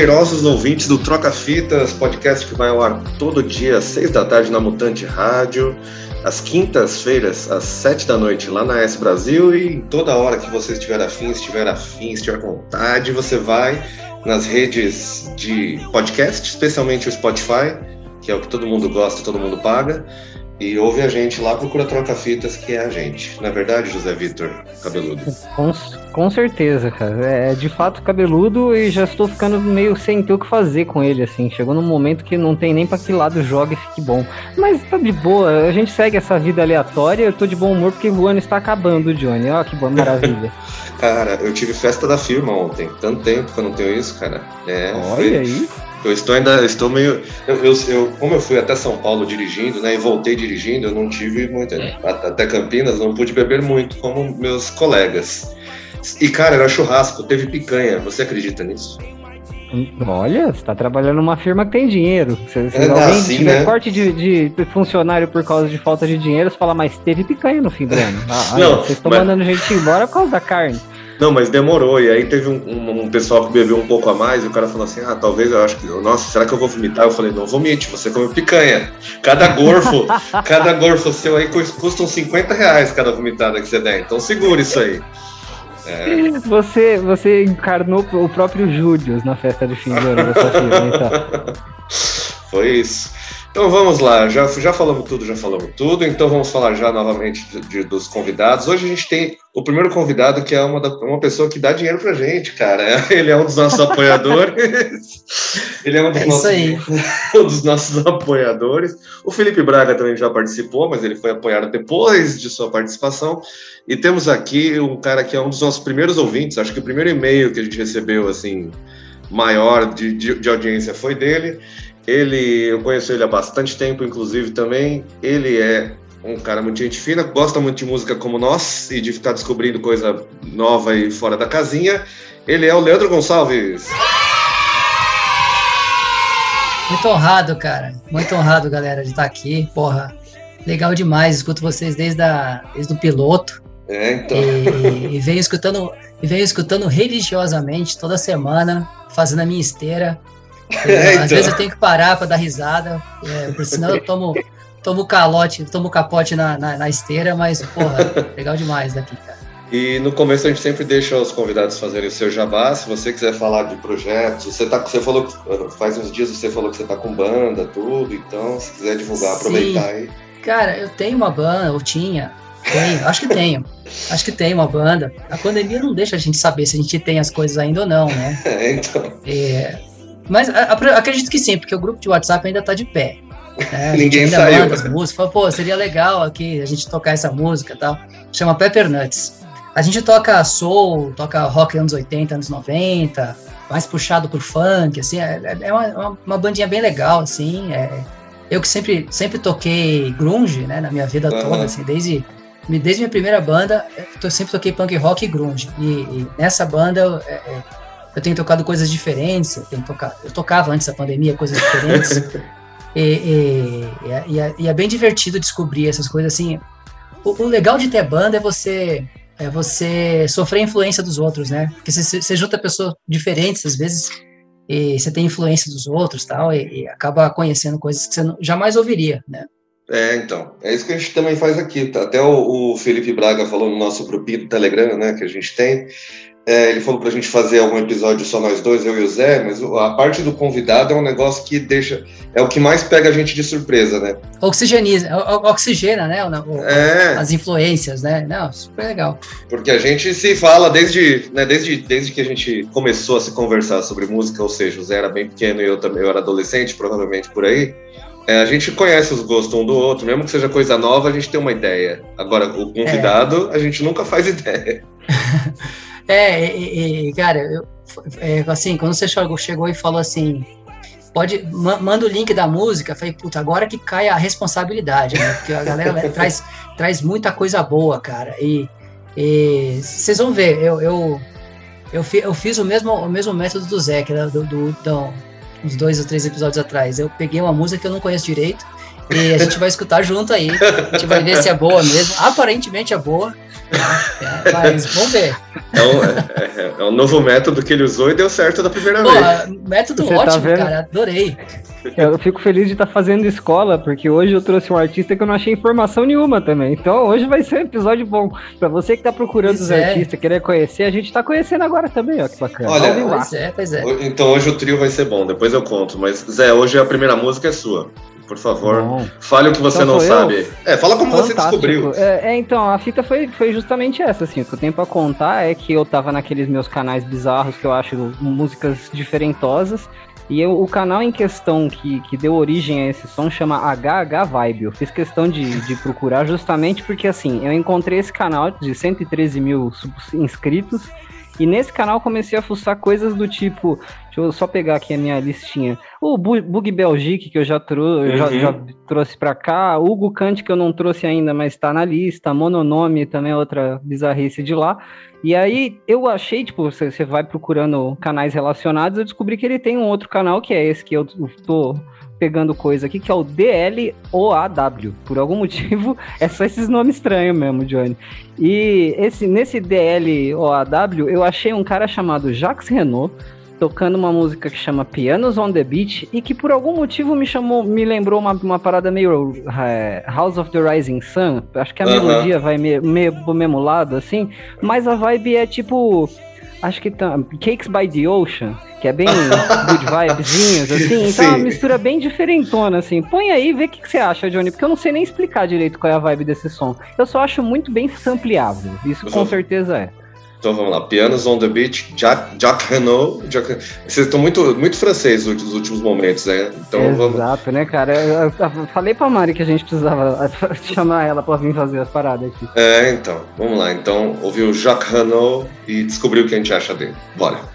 Cheirosos ouvintes do Troca Fitas, podcast que vai ao ar todo dia, às seis da tarde na Mutante Rádio, às quintas-feiras, às sete da noite, lá na S Brasil, e em toda hora que você estiver afim, estiver afim, estiver com vontade, você vai nas redes de podcast, especialmente o Spotify, que é o que todo mundo gosta, todo mundo paga. E ouve a gente lá, procura Troca Fitas, que é a gente. Na é verdade, José Vitor, cabeludo. Com, com certeza, cara. É, é de fato cabeludo e já estou ficando meio sem ter o que fazer com ele, assim. Chegou num momento que não tem nem pra que lado joga e fique bom. Mas tá de boa, a gente segue essa vida aleatória. Eu tô de bom humor porque o ano está acabando, Johnny. Ó, que boa maravilha. cara, eu tive festa da firma ontem. Tanto tempo que eu não tenho isso, cara. É, Olha foi... aí. Eu estou ainda, estou meio. Eu, eu, eu, como eu fui até São Paulo dirigindo, né, e voltei dirigindo, eu não tive muito. Até Campinas, não pude beber muito como meus colegas. E, cara, era churrasco, teve picanha. Você acredita nisso? Olha, você está trabalhando numa firma que tem dinheiro. Se, se é, alguém assim, tiver né? corte de, de, funcionário por causa de falta de dinheiro, você fala, mas teve picanha no fim do ano. Ah, não, vocês estão mas... mandando gente embora por causa da carne. Não, mas demorou. E aí teve um, um, um, pessoal que bebeu um pouco a mais e o cara falou assim: ah, talvez eu acho que. Nossa, será que eu vou vomitar? Eu falei: não vomite, você come picanha. Cada gorfo, cada gorfo seu aí custam 50 reais cada vomitada que você der. Então segura isso aí. É. Você, você encarnou o próprio Július na festa de fim de ano da sua filha, então. Foi isso. Então vamos lá, já, já falamos tudo, já falamos tudo, então vamos falar já novamente de, de, dos convidados. Hoje a gente tem o primeiro convidado que é uma, da, uma pessoa que dá dinheiro pra gente, cara. Ele é um dos nossos apoiadores. Ele é um dos, é nossos, um dos nossos apoiadores. O Felipe Braga também já participou, mas ele foi apoiado depois de sua participação. E temos aqui um cara que é um dos nossos primeiros ouvintes, acho que o primeiro e-mail que a gente recebeu, assim, maior de, de, de audiência foi dele. Ele, eu conheço ele há bastante tempo, inclusive também. Ele é um cara muito gente fina, gosta muito de música como nós e de ficar descobrindo coisa nova e fora da casinha. Ele é o Leandro Gonçalves. Muito honrado, cara. Muito honrado, galera, de estar aqui. Porra, legal demais. Escuto vocês desde, a, desde o piloto. É, então. E, e venho escutando, e venho escutando religiosamente toda semana, fazendo a minha esteira. É, então. Às vezes eu tenho que parar para dar risada, é, por senão eu tomo, tomo calote, tomo capote na, na, na esteira, mas, porra, legal demais daqui, cara. E no começo a gente sempre deixa os convidados fazerem o seu jabá. Se você quiser falar de projetos, você tá, você falou que faz uns dias você falou que você tá com banda, tudo. Então, se quiser divulgar, aproveitar aí. Cara, eu tenho uma banda, ou tinha, tenho, acho que tenho. Acho que tem uma banda. A pandemia não deixa a gente saber se a gente tem as coisas ainda ou não, né? É, então. É, mas a, a, acredito que sim, porque o grupo de WhatsApp ainda tá de pé. Né? Ninguém ainda saiu. Manda as músicas, fala, pô, seria legal aqui a gente tocar essa música e tal. Chama Pepper Nuts. A gente toca soul, toca rock anos 80, anos 90, mais puxado pro funk, assim, é, é, é uma, uma, bandinha bem legal, assim. É, eu que sempre, sempre toquei grunge, né, na minha vida uhum. toda, assim, desde, desde minha primeira banda, eu sempre toquei punk rock e grunge. E, e nessa banda eu, é, é eu tenho tocado coisas diferentes, eu, tenho tocado, eu tocava antes da pandemia coisas diferentes. e, e, e, é, e, é, bem divertido descobrir essas coisas assim. O, o, legal de ter banda é você é você sofrer a influência dos outros, né? Porque você, você junta pessoas diferentes às vezes e você tem influência dos outros tal e, e acaba conhecendo coisas que você não, jamais ouviria, né? É, então, é isso que a gente também faz aqui. Tá? Até o, o Felipe Braga falou no nosso grupinho do Telegram, né, que a gente tem, é, ele falou para a gente fazer algum episódio só nós dois, eu e o Zé, mas a parte do convidado é um negócio que deixa. É o que mais pega a gente de surpresa, né? Oxigeniza, oxigena, né? O, é. As influências, né? Não, super legal. Porque a gente se fala desde, né, desde, desde que a gente começou a se conversar sobre música, ou seja, o Zé era bem pequeno e eu também eu era adolescente, provavelmente por aí. É, a gente conhece os gostos um do outro, mesmo que seja coisa nova, a gente tem uma ideia. Agora, o convidado, é. a gente nunca faz ideia. É, e, e cara, eu, é, assim, quando você chegou, chegou e falou assim, pode, manda o link da música, falei, puta, agora que cai a responsabilidade, né? Porque a galera traz, traz muita coisa boa, cara. E, e vocês vão ver, eu, eu, eu, fi, eu fiz o mesmo, o mesmo método do Zé, que era do, do, do, uns dois ou três episódios atrás. Eu peguei uma música que eu não conheço direito e a gente vai escutar junto aí. A gente vai ver se é boa mesmo. Aparentemente é boa. É, mas vamos ver. É um, é, é um, novo método que ele usou e deu certo da primeira Pô, vez. Método Você tá ótimo, tá cara. Adorei. Eu fico feliz de estar tá fazendo escola, porque hoje eu trouxe um artista que eu não achei informação nenhuma também. Então hoje vai ser um episódio bom. Pra você que tá procurando pois os é. artistas, querer conhecer, a gente tá conhecendo agora também, ó, que bacana. Olha, pois é, pois é. Então hoje o trio vai ser bom, depois eu conto. Mas, Zé, hoje a primeira música é sua. Por favor, Bom. fale o que você então não sabe. Eu? É, fala como Fantástico. você descobriu. É, é, então, a fita foi, foi justamente essa, assim. O que eu tenho pra contar é que eu tava naqueles meus canais bizarros que eu acho músicas diferentosas. E eu, o canal em questão que, que deu origem a esse som chama HH Vibe. Eu fiz questão de, de procurar justamente porque, assim, eu encontrei esse canal de 113 mil inscritos. E nesse canal comecei a fuçar coisas do tipo. Deixa eu só pegar aqui a minha listinha. O Bug Belgique, que eu já, trou uhum. já, já, trouxe para cá. Hugo Kant, que eu não trouxe ainda, mas está na lista. Mononome também é outra bizarrice de lá. E aí eu achei, tipo, você, você vai procurando canais relacionados, eu descobri que ele tem um outro canal, que é esse que eu tô pegando coisa aqui, que é o DLOAW. Por algum motivo, é só esses nomes estranhos mesmo, Johnny. E esse, nesse DLOAW, eu achei um cara chamado Jacques Renault, tocando uma música que chama Pianos on the Beach e que por algum motivo me chamou, me lembrou uma, uma parada meio é, House of the Rising Sun. Acho que a uh -huh. melodia vai meio, meio lado, assim, mas a vibe é tipo. Acho que tá. Cakes by the Ocean que é bem good vibezinhos, assim. Então Sim. é uma mistura bem diferentona, assim. Põe aí e vê o que, que, você acha, Johnny, porque eu não sei nem explicar direito qual é a vibe desse som. Eu só acho muito bem sampleável. Isso com certeza é. Então vamos lá, Pianos on the Beach, Jack, Jack Renault. Jack... Vocês estão muito, muito francês nos últimos momentos, né? Então Exato, vamos... né, cara? Eu, eu, falei pra Mari que a gente precisava chamar ela pra vir fazer as paradas aqui. É, então, vamos lá. Então, ouviu Jacques Renault e descobriu o que a gente acha dele. Bora.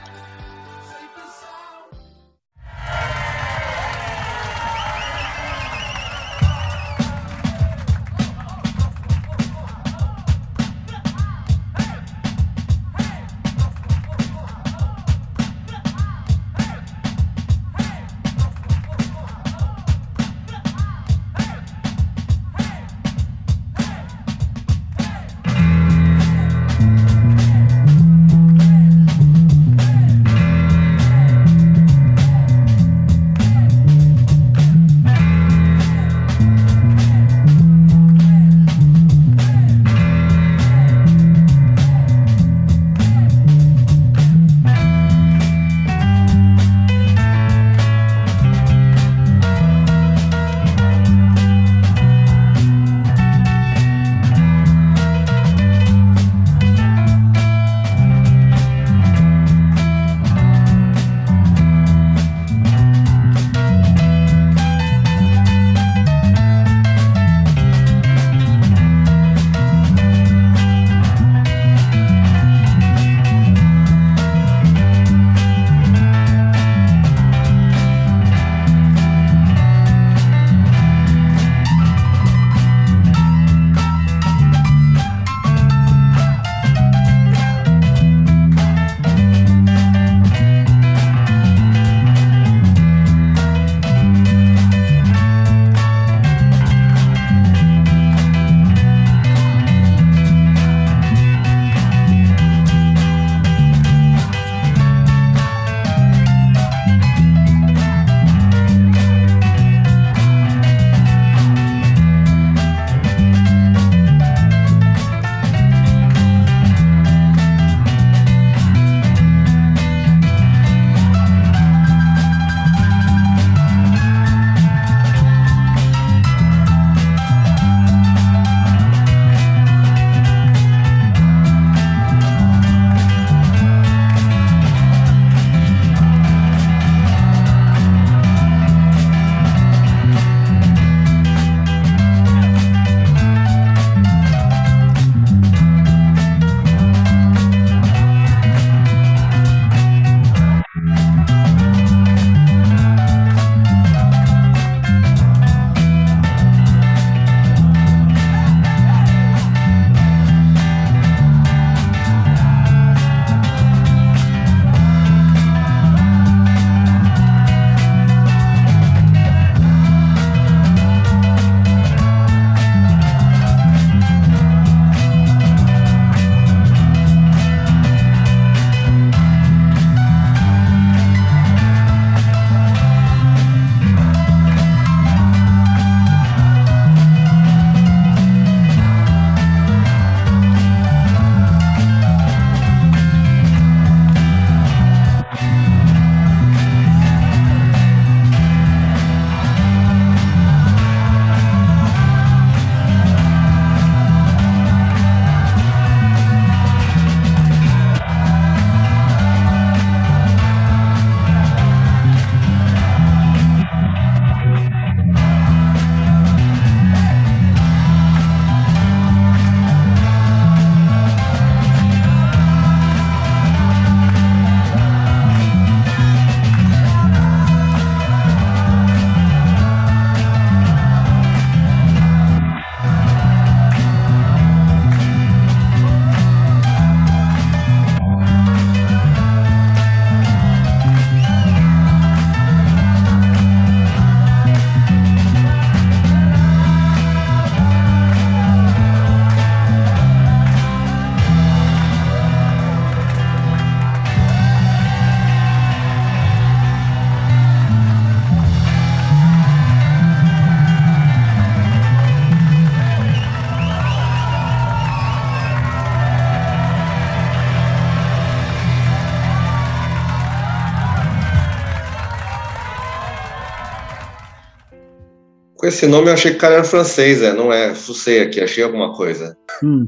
Com esse nome eu achei que o cara era francês, é, não é? Fucei aqui, achei alguma coisa. Hum.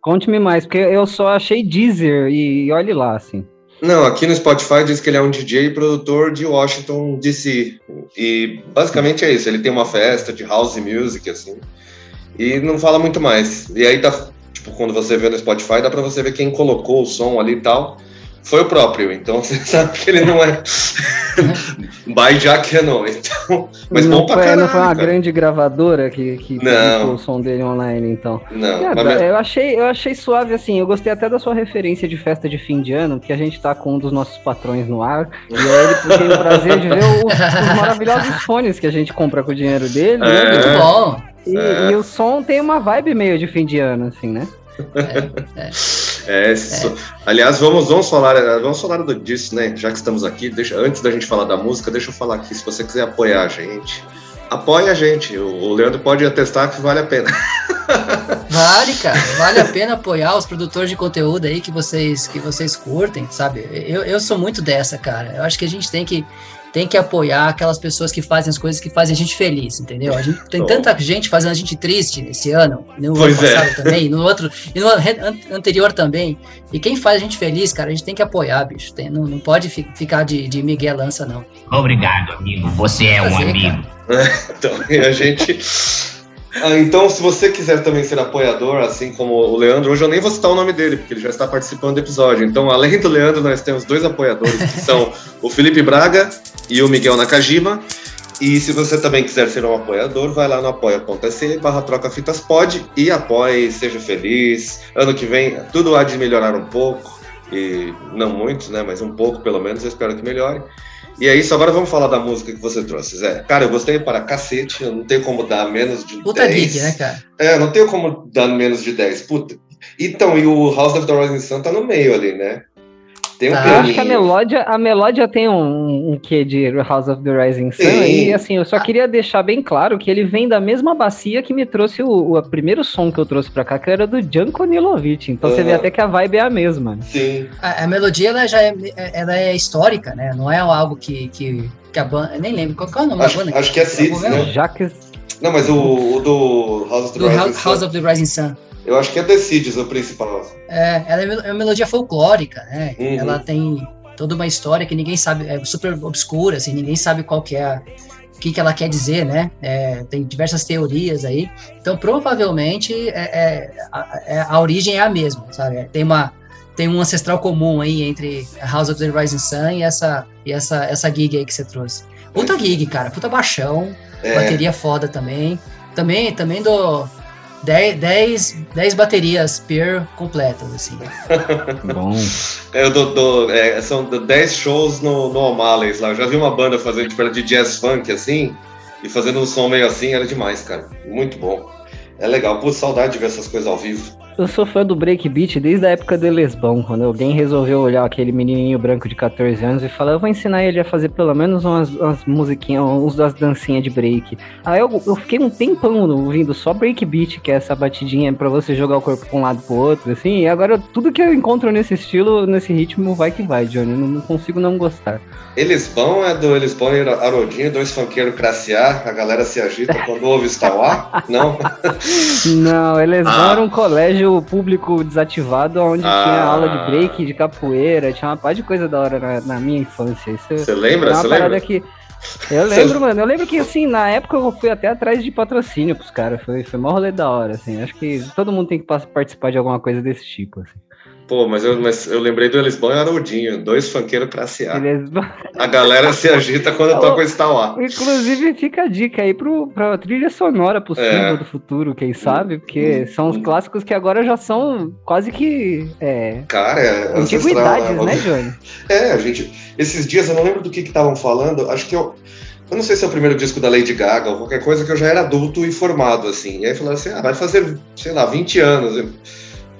Conte-me mais, porque eu só achei Deezer e olhe lá, assim. Não, aqui no Spotify diz que ele é um DJ e produtor de Washington DC. E basicamente é isso, ele tem uma festa de house music, assim. E não fala muito mais. E aí tá, tipo, quando você vê no Spotify, dá pra você ver quem colocou o som ali e tal foi o próprio, então você sabe que ele não é by Jack Renault, então, mas não bom pra foi, caralho. Não foi uma cara. grande gravadora que, que publicou o som dele online, então. Não, É, mas- eu, achei, eu achei suave, assim, eu gostei até da sua referência de festa de fim de ano, que a gente tá com um dos nossos patrões no ar, e aí ele tem o prazer de ver os, os maravilhosos fones que a gente compra com o dinheiro dele, né? É. Muito bom. E, É. e o som tem uma vibe meio de fim de ano, assim, né? É, isso. Aliás, vamos, vamos falar, vamos falar do- disso, né? Já que estamos aqui, deixa, antes da gente falar da música, deixa eu falar aqui, se você quiser apoiar a gente, apoia a gente. O, o Leandro pode atestar que vale a pena. Vale, cara. Vale a pena apoiar os produtores de conteúdo aí que vocês, que vocês curtem, sabe? Eu, eu sou muito dessa, cara. Eu acho que a gente tem que, tem que apoiar aquelas pessoas que fazem as coisas que fazem a gente feliz, entendeu? A gente tem tanta gente fazendo a gente triste esse ano, no Pois ano é. passado também, no outro, e no anterior também. E quem faz a gente feliz, cara, a gente tem que apoiar, bicho. Tem- não, não pode fi- ficar de, de Miguel Lança, não. Obrigado, amigo. Você é um amigo. Então, e a gente. Ah, então, se você quiser também ser apoiador, assim como o Leandro, hoje eu nem vou citar o nome dele, porque ele já está participando do episódio. Então, além do Leandro, nós temos dois apoiadores, que são o Felipe Braga e o Miguel Nakajima. E se você também quiser ser um apoiador, vai lá no apoia.se barra troca fitas pode e apoie, seja feliz. Ano que vem tudo há de melhorar um pouco, e não muito, né? Mas um pouco pelo menos, eu espero que melhore. E é isso, agora vamos falar da música que você trouxe, Zé. Cara, eu gostei para cacete, eu não tenho como dar menos de Puta 10. geek, né, cara? É, não tenho como dar menos de 10. Puta. Então, e o House of the Rising Sun tá no meio ali, né? Tem um Tá. Eu acho que a melódia, a melódia tem um, um quê de House of the Rising Sun. Sim. E assim, eu só queria deixar bem claro que ele vem da mesma bacia que me trouxe o, o primeiro som que eu trouxe pra cá, que era do Janko Nilovic. Então você vê até que a vibe é a mesma. Sim. A, a melodia ela já é, ela é histórica, né? Não é algo que, que, que a banda. eu Nem lembro qual, é o nome Acho- da banda. acho que é Seeds, né? Já que Não, mas o, o do House of the Do Rising House, House Sun, of the Rising Sun. Eu acho que é The Seeds o principal. É, ela é é uma melodia folclórica, né? Uhum. Ela tem toda uma história que ninguém sabe, é super obscura, assim, ninguém sabe qual que é a, o que, que ela quer dizer, né? É, tem diversas teorias aí. Então, provavelmente, é, é- a, é- a origem é a mesma, sabe? Tem uma tem um ancestral comum aí entre House of the Rising Sun e essa e essa essa gig aí que você trouxe. Puta gig, cara, puta baixão, É, bateria foda também. Também também do 10, 10, 10 baterias per completas, assim. bom. eu dou, dou- é, são 10 shows no, no O'Malley's lá. Eu já vi uma banda fazendo tipo, de jazz funk assim, e fazendo um som meio assim, era demais, cara. Muito bom. É legal. Pô, saudade de ver essas coisas ao vivo. Eu sou fã do breakbeat desde a época do Lesbão, quando alguém resolveu olhar aquele menininho branco de 14 anos e falar, eu vou ensinar ele a fazer pelo menos umas, umas musiquinhas, uns das dancinhas de break. Aí eu, eu fiquei um tempão ouvindo só breakbeat, que é essa batidinha pra você jogar o corpo pra um lado pro outro, assim, e agora tudo que eu encontro nesse estilo, nesse ritmo, vai que vai, Johnny, não, não consigo não gostar. Eles vão é do Eles vão e Haroldinho, dois funkeiros classe A, a galera se agita quando ouve Star? Não? Não, eles Ah. eram um colégio público desativado, onde Ah. tinha aula de break, de capoeira, tinha uma par de coisa da hora na, na minha infância. Você lembra? é Você lembra? que. Eu lembro, mano. Eu lembro que, assim, na época eu fui até atrás de patrocínio pros caras. Foi, foi mó rolê da hora, assim. Acho que todo mundo tem que participar de alguma coisa desse tipo, assim. Pô, mas eu, mas eu lembrei do Eles vão e Haroldinho, dois funkeiros classe A. Eles- A galera se agita quando toca Star Wars. Inclusive, fica a dica aí pro, pra trilha sonora possível É. do futuro, quem sabe? Porque Hum, são os hum. clássicos que agora já são quase que é, Cara, é antiguidades, ancestral, né, Johnny? É, a gente. Esses dias eu não lembro do que estavam falando. Acho que eu. Eu não sei se é o primeiro disco da Lady Gaga ou qualquer coisa que eu já era adulto e formado, assim. E aí falaram assim: ah, vai fazer, sei lá, 20 anos. Eu,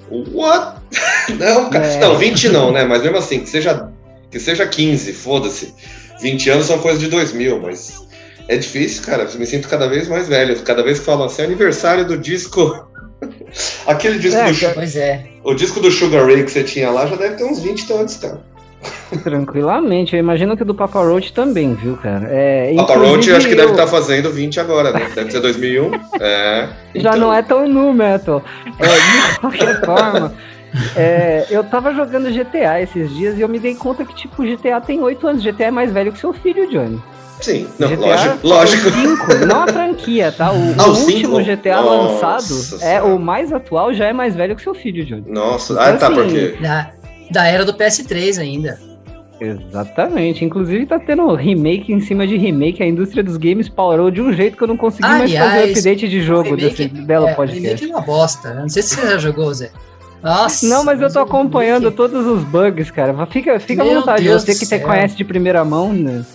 What? Não, cara. É. Não, 20 não, né? Mas mesmo assim, que seja, que seja 15, foda-se. 20 anos são coisa de 2000, mas é difícil, cara. Eu me sinto cada vez mais velho. Cada vez que falam assim, aniversário do disco. Aquele disco É, do. Pois é. O disco do Sugar Ray que você tinha lá já deve ter uns 20 e tantos, cara. Tranquilamente, eu imagino que o do Papa Roach também, viu, cara? É, Papa Roach acho que deve eu- estar fazendo 20 agora, né? Deve ser 2001. É. Já Então, não é tão nu metal. É, de qualquer forma, é, eu tava jogando GTA esses dias e eu me dei conta que, tipo, GTA tem 8 anos. GTA é mais velho que seu filho, Johnny. Sim, não, GTA lógico, lógico. O 5, não a franquia, tá? O, Ah, o o cinco? último GTA Nossa lançado é o mais atual, já é mais velho que seu filho, Johnny. Nossa, Então, ah, tá, assim, porque. Da, da era do PS3 ainda. Exatamente. Inclusive tá tendo remake em cima de remake. A indústria dos games parou de um jeito que eu não consegui mais fazer update de jogo remake- desse belo é, podcast. remake é uma bosta. né? Não sei se você já jogou, Zé. Nossa. Não, mas eu tô acompanhando remake- todos os bugs, cara. Fica, fica à vontade, Deus você que te céu. conhece de primeira mão, né?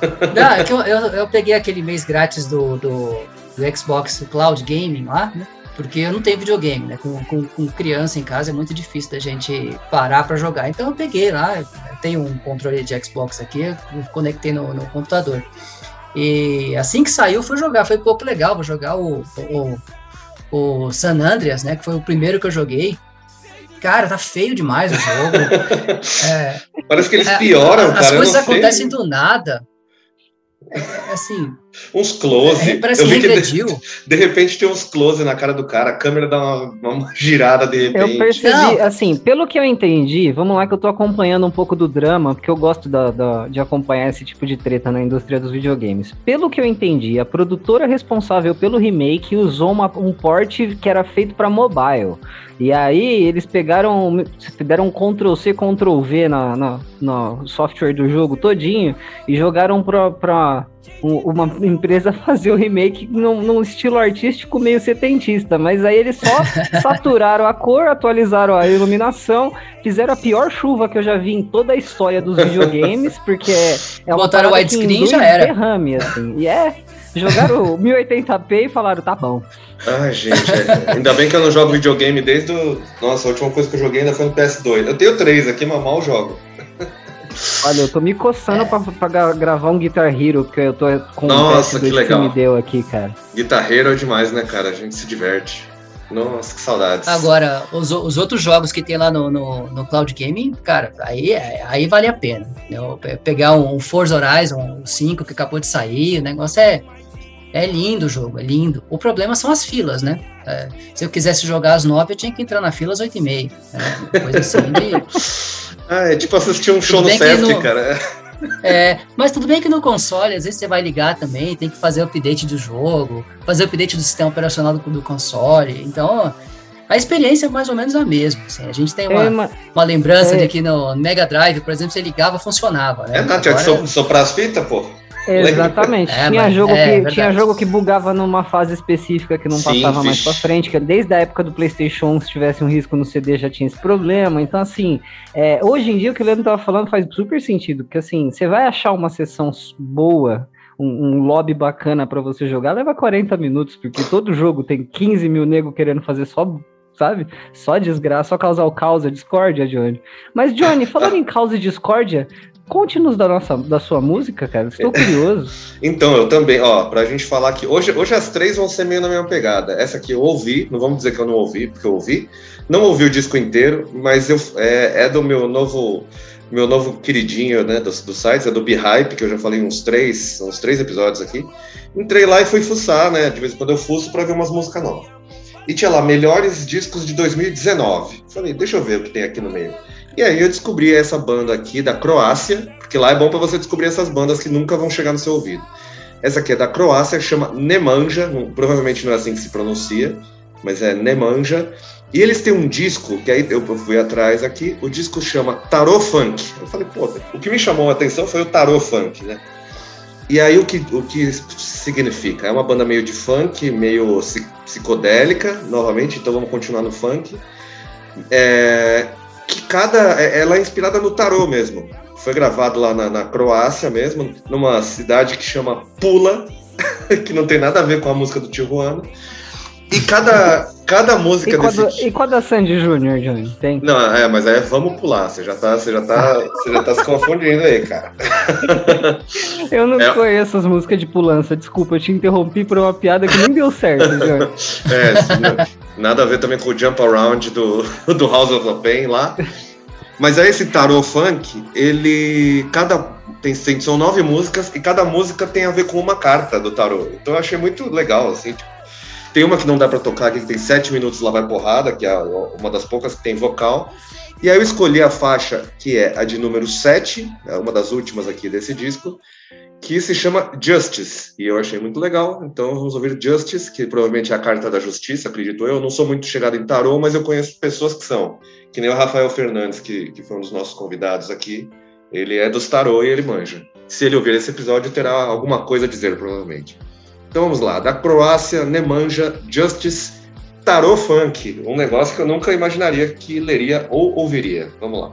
Não, é que eu, eu, eu peguei aquele mês grátis do, do, do Xbox Cloud Gaming lá, né? Porque eu não tenho videogame, né? Com, com, com criança em casa é muito difícil da gente parar pra jogar. Então eu peguei lá, eu tenho um controle de Xbox aqui, eu conectei no, no computador. E assim que saiu, fui jogar. Foi pouco legal, vou jogar o, o, o San Andreas, né? Que foi o primeiro que eu joguei. Cara, tá feio demais o jogo. É, Parece que eles é, pioram, cara. As coisas sei. acontecem do nada. É, assim, Uns close. é, parece eu que vi que de, regrediu. de repente tem uns close na cara do cara, a câmera dá uma, uma girada de Eu repente. percebi, Não. assim, pelo que eu entendi, vamos lá que eu tô acompanhando um pouco do drama, porque eu gosto da- da- de acompanhar esse tipo de treta na indústria dos videogames. Pelo que eu entendi, a produtora responsável pelo remake usou uma- um port que era feito pra mobile. E aí eles pegaram, deram um Ctrl C, Ctrl V na, na, no software do jogo todinho e jogaram pra, pra uma empresa fazer o remake num, num estilo artístico meio setentista, mas aí eles só saturaram a cor, atualizaram a iluminação, fizeram a pior chuva que eu já vi em toda a história dos videogames, porque é, é uma Botaram widescreen, já era. derrame, assim. E é, jogaram 1080p e falaram, tá bom. Ai, gente, é. ainda bem que eu não jogo videogame desde o. Nossa, a última coisa que eu joguei ainda foi no PS2. Eu tenho três aqui, mas mal jogo. Olha, eu tô me coçando pra, pra gra- gravar um Guitar Hero, porque eu tô com Nossa, o PS2 que legal. me deu aqui, cara. Guitarreiro é demais, né, cara? A gente se diverte. Nossa, que saudades. Agora, os, os outros jogos que tem lá no, no, no Cloud Gaming, cara, aí, é- aí vale a pena. né? Pegar um Forza Horizon 5 que acabou de sair, o negócio é, é lindo o jogo, é lindo. O problema são as filas, né? É, se eu quisesse jogar às 9, eu tinha que entrar na fila às 8 e meia. Né? Coisa assim de, Ah, é tipo assistir um show no bem que Sesc, no- cara. É, mas tudo bem que no console, às vezes você vai ligar também, tem que fazer o update do jogo, fazer o update do sistema operacional do, do console. Então, a experiência é mais ou menos a mesma. assim. a gente tem uma, É, ma- uma lembrança é. de que no Mega Drive, por exemplo, você ligava, funcionava. Né? É, não, tinha que Agora- so- soprar as fitas, pô. Exatamente. É, tinha, mas- jogo é, que, verdade. tinha jogo que bugava numa fase específica que não Sim, passava mais vixe. pra frente, que desde a época do PlayStation 1, se tivesse um risco no CD já tinha esse problema. Então, assim, é, hoje em dia o que o Leandro tava falando faz super sentido, porque assim, você vai achar uma sessão boa. Um, um lobby bacana pra você jogar leva 40 minutos, porque todo jogo tem 15 mil nego querendo fazer só, sabe? Só desgraça, só causar o caos, a discórdia, Johnny. Mas, Johnny, falando em caos e discórdia, conte-nos da, nossa, da sua música, cara. Estou curioso. Então, eu também, ó, pra gente falar que hoje, hoje as três vão ser meio na mesma pegada. Essa aqui eu ouvi, não vamos dizer que eu não ouvi, porque eu ouvi. Não ouvi o disco inteiro, mas eu, é, é do meu novo meu novo queridinho, né, dos, dos sites, é do Behype, que eu já falei uns três, uns três episódios aqui. Entrei lá e fui fuçar, né, de vez em quando eu fuço pra ver umas músicas novas. E tinha lá, melhores discos de 2019. Falei, deixa eu ver o que tem aqui no meio. E aí eu descobri essa banda aqui da Croácia, porque lá é bom para você descobrir essas bandas que nunca vão chegar no seu ouvido. Essa aqui é da Croácia, chama Nemanja, não- provavelmente não é assim que se pronuncia, mas é Nemanja. E eles têm um disco, que aí eu fui atrás aqui, o disco chama Tarot Funk. Eu falei, pô, o que me chamou a atenção foi o Tarot Funk, né? E aí o que, o que significa? É uma banda meio de funk, meio psi- psicodélica, novamente, então vamos continuar no funk. É, que cada. é- Ela é inspirada no tarô mesmo. Foi gravado lá na, na Croácia mesmo, numa cidade que chama Pula, que não tem nada a ver com a música do Tijuana. E cada, cada E música com, a desse. e com a da Sandy Júnior, Johnny? Tem? Não, é, mas aí vamos pular. Você já tá, você já tá, você já tá se confundindo aí, cara. Eu não É. conheço as músicas de pulança, desculpa, eu te interrompi por uma piada que nem deu certo, Johnny. É, nada a ver também com o Jump Around do, do House of the Pain lá. Mas aí esse tarô funk, ele. Cada. Tem, são nove músicas e cada música tem a ver com uma carta do tarô. Então eu achei muito legal, assim, tipo, Tem uma que não dá para tocar, que tem sete minutos lá vai porrada, que é uma das poucas que tem vocal. E aí eu escolhi a faixa que é a de número 7, é uma das últimas aqui desse disco, que se chama Justice. E eu achei muito legal. Então vamos ouvir Justice, que provavelmente é a carta da justiça, acredito eu. Eu não sou muito chegado em tarô, mas eu conheço pessoas que são. Que nem o Rafael Fernandes, que, que foi um dos nossos convidados aqui. Ele é dos tarô e ele manja. Se ele ouvir esse episódio, terá alguma coisa a dizer, provavelmente. Então vamos lá. Da Croácia, Nemanja, Justice, Tarô Funk. Um negócio que eu nunca imaginaria que leria ou ouviria. Vamos lá.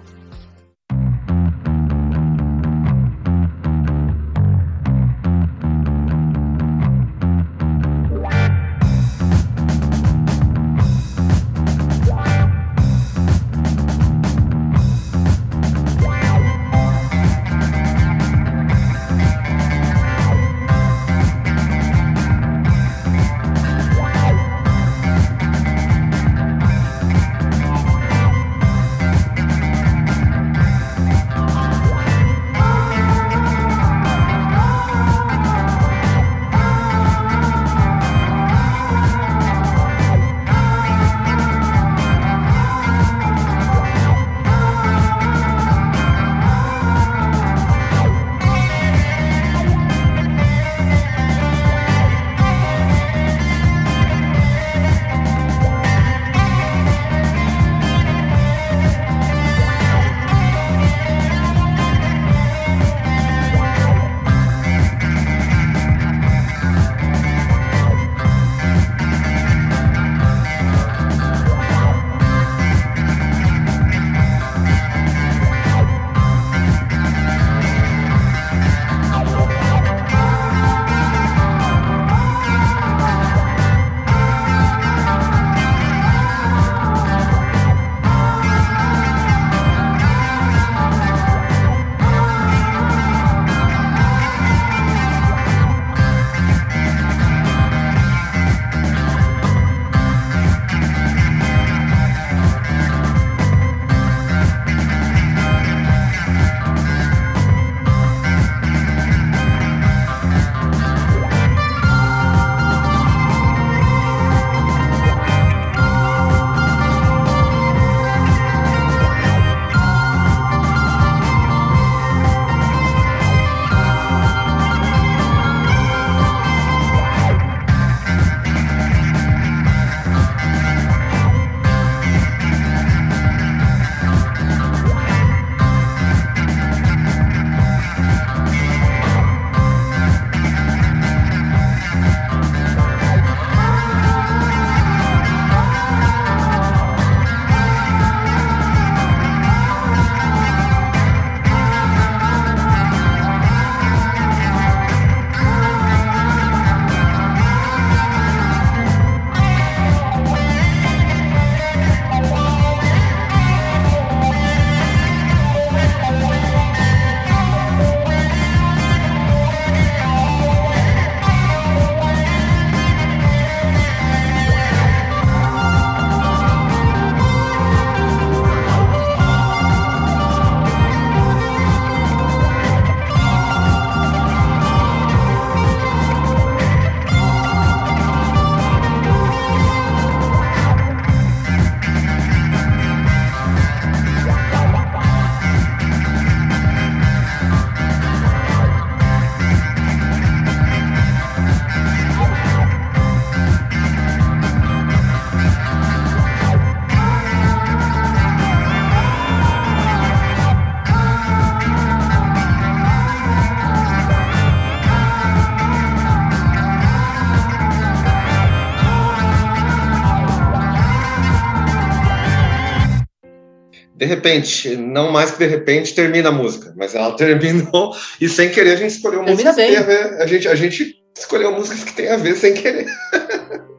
De repente, não mais que de repente, termina a música, mas ela terminou e sem querer a gente escolheu termina músicas bem. que tem a ver. A gente, a gente escolheu músicas que tem a ver sem querer.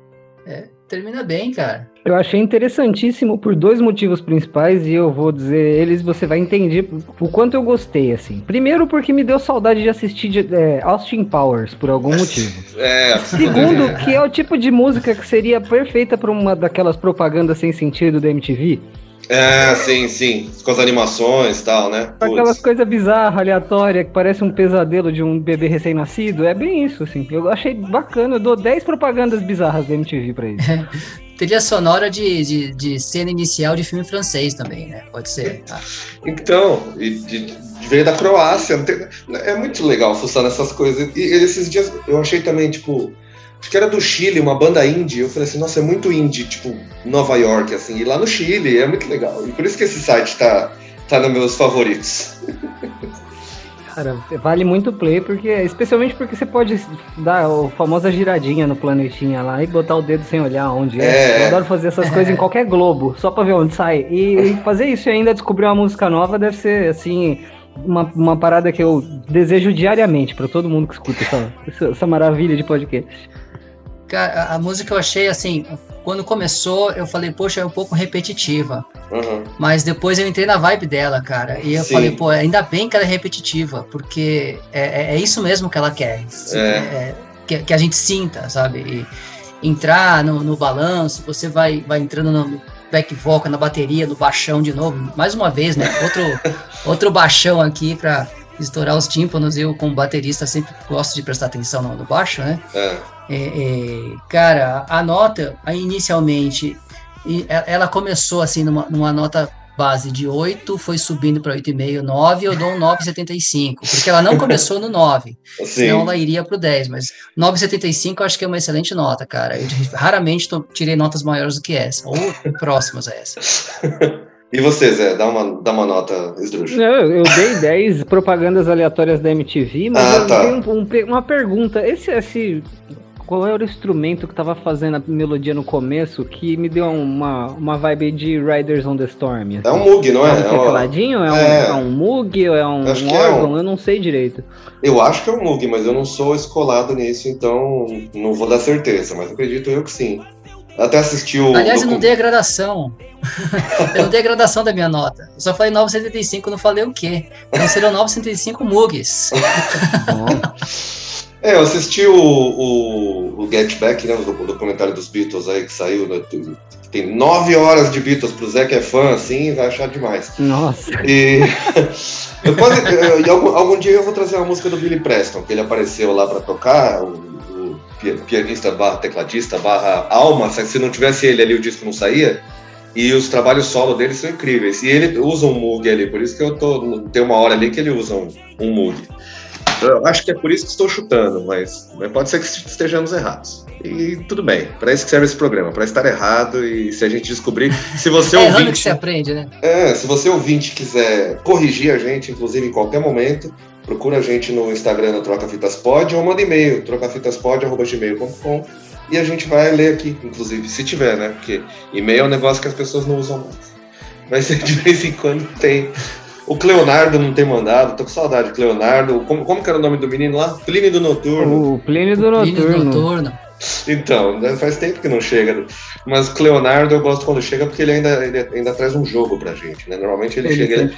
É, termina bem, cara. Eu achei interessantíssimo por dois motivos principais e eu vou dizer eles, você vai entender o quanto eu gostei, assim. Primeiro porque me deu saudade de assistir de, é, Austin Powers, por algum motivo. É, Segundo, que é o tipo de música que seria perfeita para uma daquelas propagandas sem sentido da MTV. É, sim, sim. Com as animações e tal, né? Aquelas coisas bizarras, aleatórias, que parece um pesadelo de um bebê recém-nascido. É bem isso, assim. Eu achei bacana. Eu dou 10 propagandas bizarras da MTV pra ele. Trilha sonora de, de, de, cena inicial de filme francês também, né? Pode ser. Ah. Então, e de, de, veio da Croácia. Tem, é muito legal fuçar nessas coisas. E esses dias eu achei também, tipo, acho que era do Chile, uma banda indie. Eu falei assim, nossa, é muito indie, tipo, Nova York, assim. E lá no Chile é muito legal. E por isso que esse site tá, tá nos meus favoritos. Cara, vale muito play, porque especialmente porque você pode dar a famosa giradinha no planetinha lá e botar o dedo sem olhar onde é. é. Eu adoro fazer essas coisas em qualquer globo, só pra ver onde sai. E, e fazer isso e ainda descobrir uma música nova deve ser, assim, uma, uma parada que eu desejo diariamente para todo mundo que escuta essa, essa maravilha de podcast. Cara, a música eu achei assim, quando começou, eu falei, poxa, é um pouco repetitiva. Uhum. Mas depois eu entrei na vibe dela, cara. E eu Sim. falei, pô, ainda bem que ela é repetitiva, porque é, é, é isso mesmo que ela quer. É. é. que, que, a gente sinta, sabe? E entrar no, no balanço, você vai, vai entrando no back vocal, na bateria, no baixão de novo. Mais uma vez, né? Outro, outro baixão aqui pra estourar os tímpanos. Eu, como baterista, sempre gosto de prestar atenção no, no baixo, né? É. É, é, cara, a nota, inicialmente, ela começou assim numa, numa nota base de 8, foi subindo para 8,5, 9, eu dou um 9,75, porque ela não começou no 9, Sim. senão ela iria para o 10, mas 9,75 eu acho que é uma excelente nota, cara. Eu raramente tirei notas maiores do que essa, ou próximas a essa. E você, Zé, dá uma, dá uma nota esdrúxula. Eu, eu dei 10 propagandas aleatórias da MTV, mas ah, eu tá. tenho um, um, uma pergunta. Esse, esse qual era o instrumento que tava fazendo a melodia no começo que me deu uma, uma vibe de Riders on the Storm? Assim. É um Moog, não é? É um tecladinho? É, é, um, é um Moog? É um órgão? É um... Eu não sei direito. Eu acho que é um Moog, mas eu não sou escolado nisso, então não vou dar certeza, mas acredito eu que sim. Até assisti o. Aliás, eu não dei a gradação. eu não dei a gradação da minha nota. Eu só falei 975, não falei o quê. Então seriam 975 Mugs. É, eu assisti o, o, o Get Back, né, o documentário dos Beatles aí que saiu. Né, tem nove horas de Beatles pro Zé que é fã, assim, vai achar demais. Nossa. E eu quase, eu, algum, algum, dia eu vou trazer uma música do Billy Preston, que ele apareceu lá para tocar, o, pianista barra tecladista barra alma, se não tivesse ele ali o disco não saía. E os trabalhos solo dele são incríveis. E ele usa um Moog ali, por isso que eu tô. Tem uma hora ali que ele usa um, um Moog. Eu acho que é por isso que estou chutando, mas, mas pode ser que estejamos errados. E tudo bem, para isso que serve esse programa, para estar errado e se a gente descobrir, se você é ouvinte, que se aprende, né? É, se você ouvinte quiser corrigir a gente, inclusive em qualquer momento, procura a gente no Instagram no Troca Fitas Pod ou manda e-mail, trocafitaspod@gmail.com e a gente vai ler aqui, inclusive, se tiver, né? Porque e-mail é um negócio que as pessoas não usam mais. Mas de vez em quando tem o Cleonardo não tem mandado, tô com saudade de Cleonardo. Como, como que era o nome do menino lá? Plínio do Noturno. O Plínio do Noturno. Plínio do Noturno. Então, né, faz tempo que não chega. Mas Cleonardo eu gosto quando chega porque ele ainda, ele ainda traz um jogo pra gente, né? Normalmente ele, ele chega. Ele,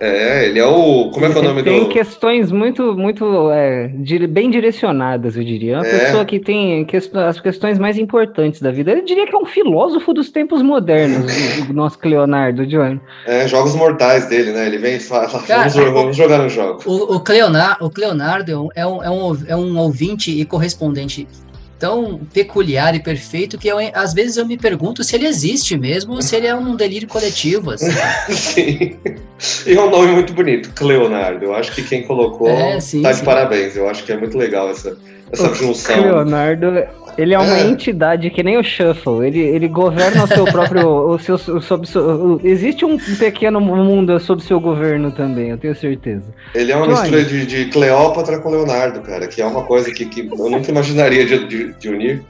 é, ele é o. Como é que é o nome tem do. Tem questões muito, muito é, bem direcionadas, eu diria. Uma é. pessoa que tem as questões mais importantes da vida. Eu diria que é um filósofo dos tempos modernos, o, nosso Leonardo, John. É, jogos mortais dele, né? Ele vem e fala, Cara, vamos, vamos, jogar no jogo. O, o, Cleonardo, o Cleonardo é um, é, um, é um ouvinte e correspondente tão peculiar e perfeito que eu, às vezes eu me pergunto se ele existe mesmo ou se ele é um delírio coletivo. Assim. sim. E é um nome muito bonito, Cleonardo. Eu acho que quem colocou é, sim, tá de sim. parabéns. Eu acho que é muito legal essa, essa junção. Leonardo, ele é uma é. entidade que nem o Shuffle. Ele, ele governa o seu próprio. o seu, o, sob, o, existe um pequeno mundo sob seu governo também, eu tenho certeza. Ele é uma Johnny. mistura de, de, Cleópatra com Leonardo, cara, que é uma coisa que, que eu nunca imaginaria de, de, de unir.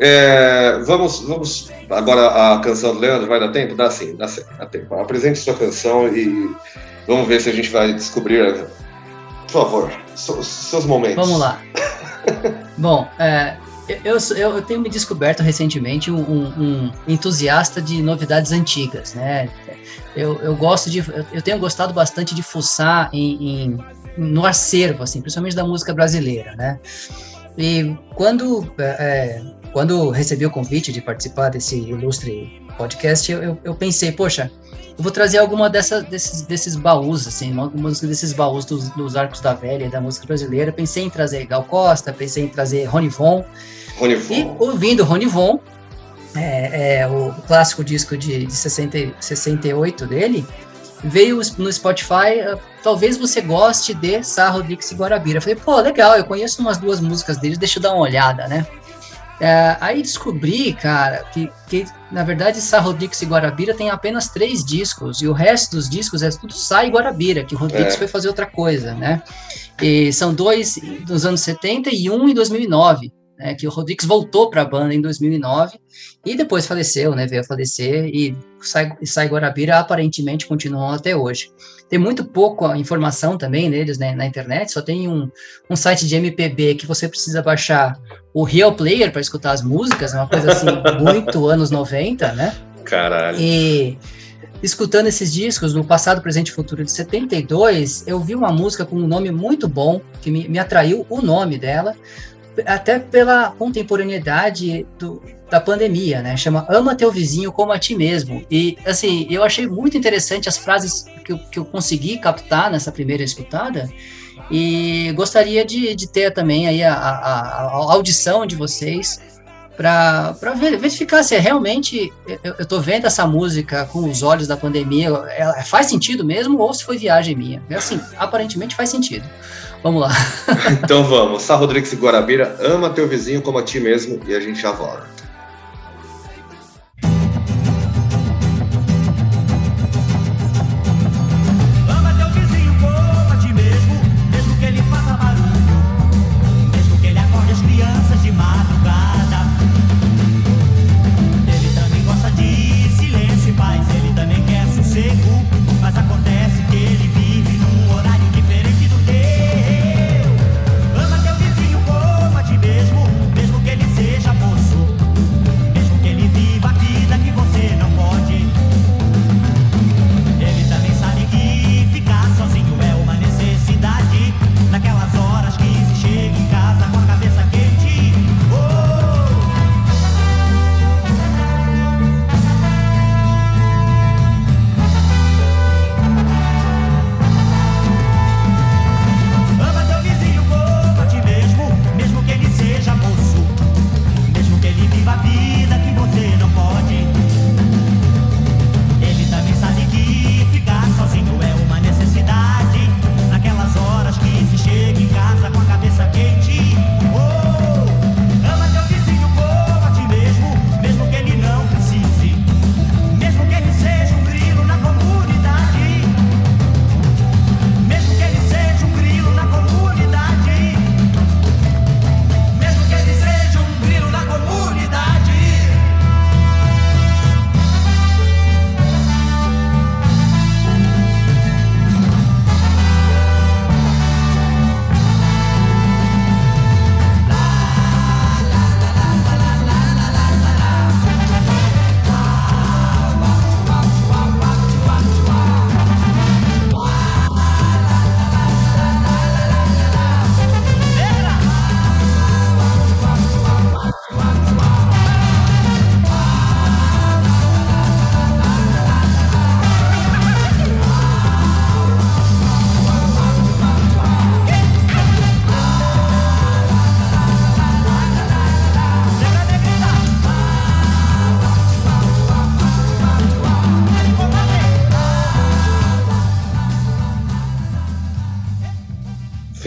É, vamos, vamos. Agora a canção do Leandro, vai dar tempo? Dá sim, dá sim, dá tempo. Apresente sua canção e vamos ver se a gente vai descobrir. Por favor, seus momentos. Vamos lá. Bom, é, eu, eu, eu, tenho me descoberto recentemente um, um, entusiasta de novidades antigas, né? Eu, eu gosto de, eu tenho gostado bastante de fuçar em, em, no acervo, assim, principalmente da música brasileira, né? E quando, é, é, quando recebi o convite de participar desse ilustre podcast, eu, eu, pensei, poxa, eu vou trazer alguma dessa, desses, desses baús, assim, algumas desses baús dos, dos arcos da velha da música brasileira. Pensei em trazer Gal Costa, pensei em trazer Rony Von. Rony Von. E ouvindo Rony Von, é, é, o clássico disco de, de 60, 68 dele, veio no Spotify, uh, talvez você goste de Sá Rodrigues e Guarabira. Eu falei, pô, legal, eu conheço umas duas músicas deles, deixa eu dar uma olhada, né? É, aí descobri, cara, que, que na verdade Sá Rodrigues e Guarabira tem apenas três discos, e o resto dos discos é tudo Sá e Guarabira, que o Rodrigues é. foi fazer outra coisa, né? E são dois dos anos 70 e um em 2009 né, que o Rodrigues voltou para a banda em 2009 e depois faleceu, né, veio a falecer e Sai, Sai Guarabira aparentemente continuam até hoje. Tem muito pouca informação também neles né, na internet, só tem um, um site de MPB que você precisa baixar o Real Player para escutar as músicas, é uma coisa assim, muito anos 90, né? Caralho. E escutando esses discos do passado, presente e futuro de 72, eu vi uma música com um nome muito bom, que me, me atraiu o nome dela, até pela contemporaneidade do, da pandemia, né? Chama Ama teu vizinho como a ti mesmo. E, assim, eu achei muito interessante as frases que eu, que eu consegui captar nessa primeira escutada. E gostaria de, de ter também aí a, a, a audição de vocês para verificar se é realmente eu, estou vendo essa música com os olhos da pandemia, ela faz sentido mesmo ou se foi viagem minha. É assim, aparentemente faz sentido. Vamos lá. então vamos. Sá Rodrigues Guarabira, ama teu vizinho como a ti mesmo e a gente já.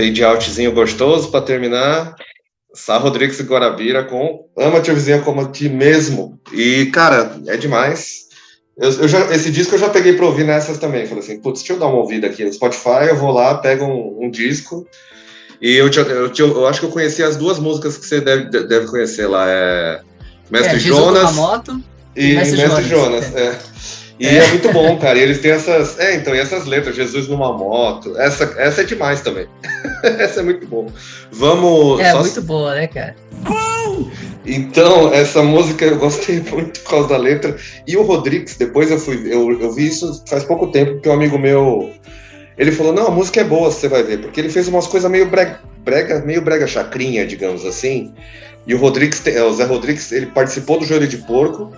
Fade outzinho gostoso para terminar. Sá Rodrigues e Guarabira com Ama Teu Vizinho como a ti mesmo. E, cara, é demais. Eu, eu já, esse disco eu já peguei para ouvir nessas também. Falei assim, putz, deixa eu dar uma ouvida aqui no Spotify. Eu vou lá, pego um, um disco. E eu, eu, eu, eu, acho que eu conheci as duas músicas que você deve, deve conhecer lá. É Mestre é, Jonas. Moto e, Mestre, Mestre Jonas. Jonas é. E é. é. muito bom, cara. E eles têm essas. É, então, e essas letras, Jesus numa moto. Essa, essa é demais também. essa é muito bom. Vamos. É só... muito boa, né, cara? Então, essa música eu gostei muito por causa da letra. E o Rodrigues, depois eu fui. Eu, eu vi isso faz pouco tempo, porque um amigo meu. Ele falou: Não, a música é boa, você vai ver. Porque ele fez umas coisas meio brega, brega, meio brega chacrinha, digamos assim. E o Rodrigues, o Zé Rodrigues, ele participou do Joelho de Porco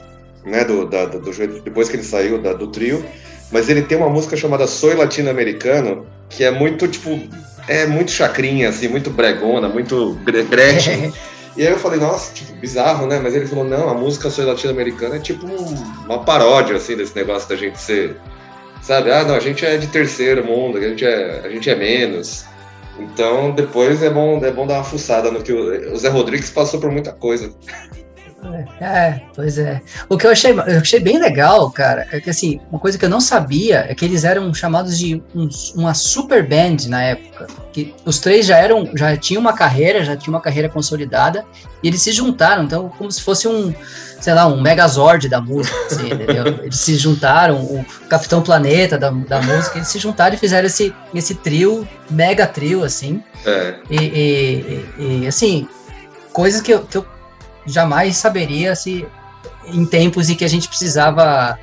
né? Do, da, do, depois que ele saiu da- do trio. Mas ele tem uma música chamada Soy Latino-Americano, que é muito, tipo, é muito chacrinha, assim, muito bregona, muito gre- Gretchen. E aí eu falei, nossa, tipo, bizarro, né? Mas ele falou, não, a música Soy Latino-Americana é tipo um- uma paródia, assim, desse negócio da gente ser, sabe? Ah, não, a gente é de terceiro mundo, a gente é, a gente é menos. Então, depois é bom, é bom dar uma fuçada no que o, o Zé Rodrigues passou por muita coisa. É, pois é. O que eu achei, eu achei bem legal, cara, é que assim, uma coisa que eu não sabia é que eles eram chamados de um- uma super band na época. Que os três já eram, já tinham uma carreira, já tinham uma carreira consolidada, e eles se juntaram, então, como se fosse um, sei lá, um megazord da música, assim, entendeu? Eles se juntaram, o Capitão Planeta da, da música, eles se juntaram e fizeram esse, esse trio, mega trio, assim. É, E, e- e, assim, coisas que eu, que eu jamais saberia se em tempos em que a gente precisava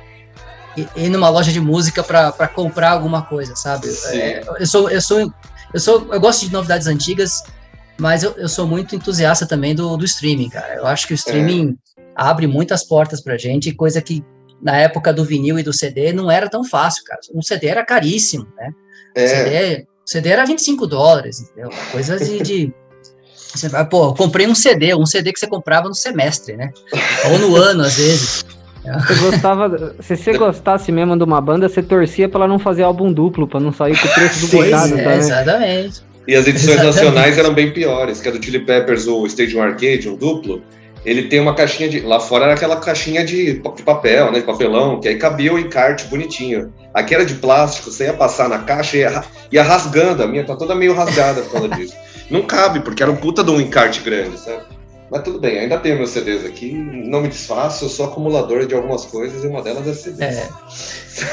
ir, numa loja de música para comprar alguma coisa, sabe? É, eu sou eu sou eu sou eu gosto de novidades antigas, mas eu, eu sou muito entusiasta também do, do streaming, cara. Eu acho que o streaming abre muitas portas pra gente, coisa que na época do vinil e do CD não era tão fácil, cara. Um CD era caríssimo, né? é, CD, CD era 25 dólares, entendeu? Coisa de. de você vai, pô, comprei um CD, um CD que você comprava no semestre, né? Ou no ano, às vezes. Você gostava. Se você gostasse mesmo de uma banda, você torcia pra ela não fazer álbum duplo, pra não sair com o preço do Sim, bocado é, também. exatamente. E as edições Exatamente. nacionais eram bem piores, que é do Chili Peppers, o Stadium Arcade, um duplo. Ele tem uma caixinha de. Lá fora era aquela caixinha de, de papel, né? De papelão, que aí cabia o encarte bonitinho. Aqui era de plástico, você ia passar na caixa e ia, ia rasgando. A minha tá toda meio rasgada por causa disso. Não cabe, porque era um puta de um encarte grande, sabe? Mas tudo bem, ainda tenho meus CDs aqui, não me desfaço, eu sou acumulador de algumas coisas e uma delas é CDs.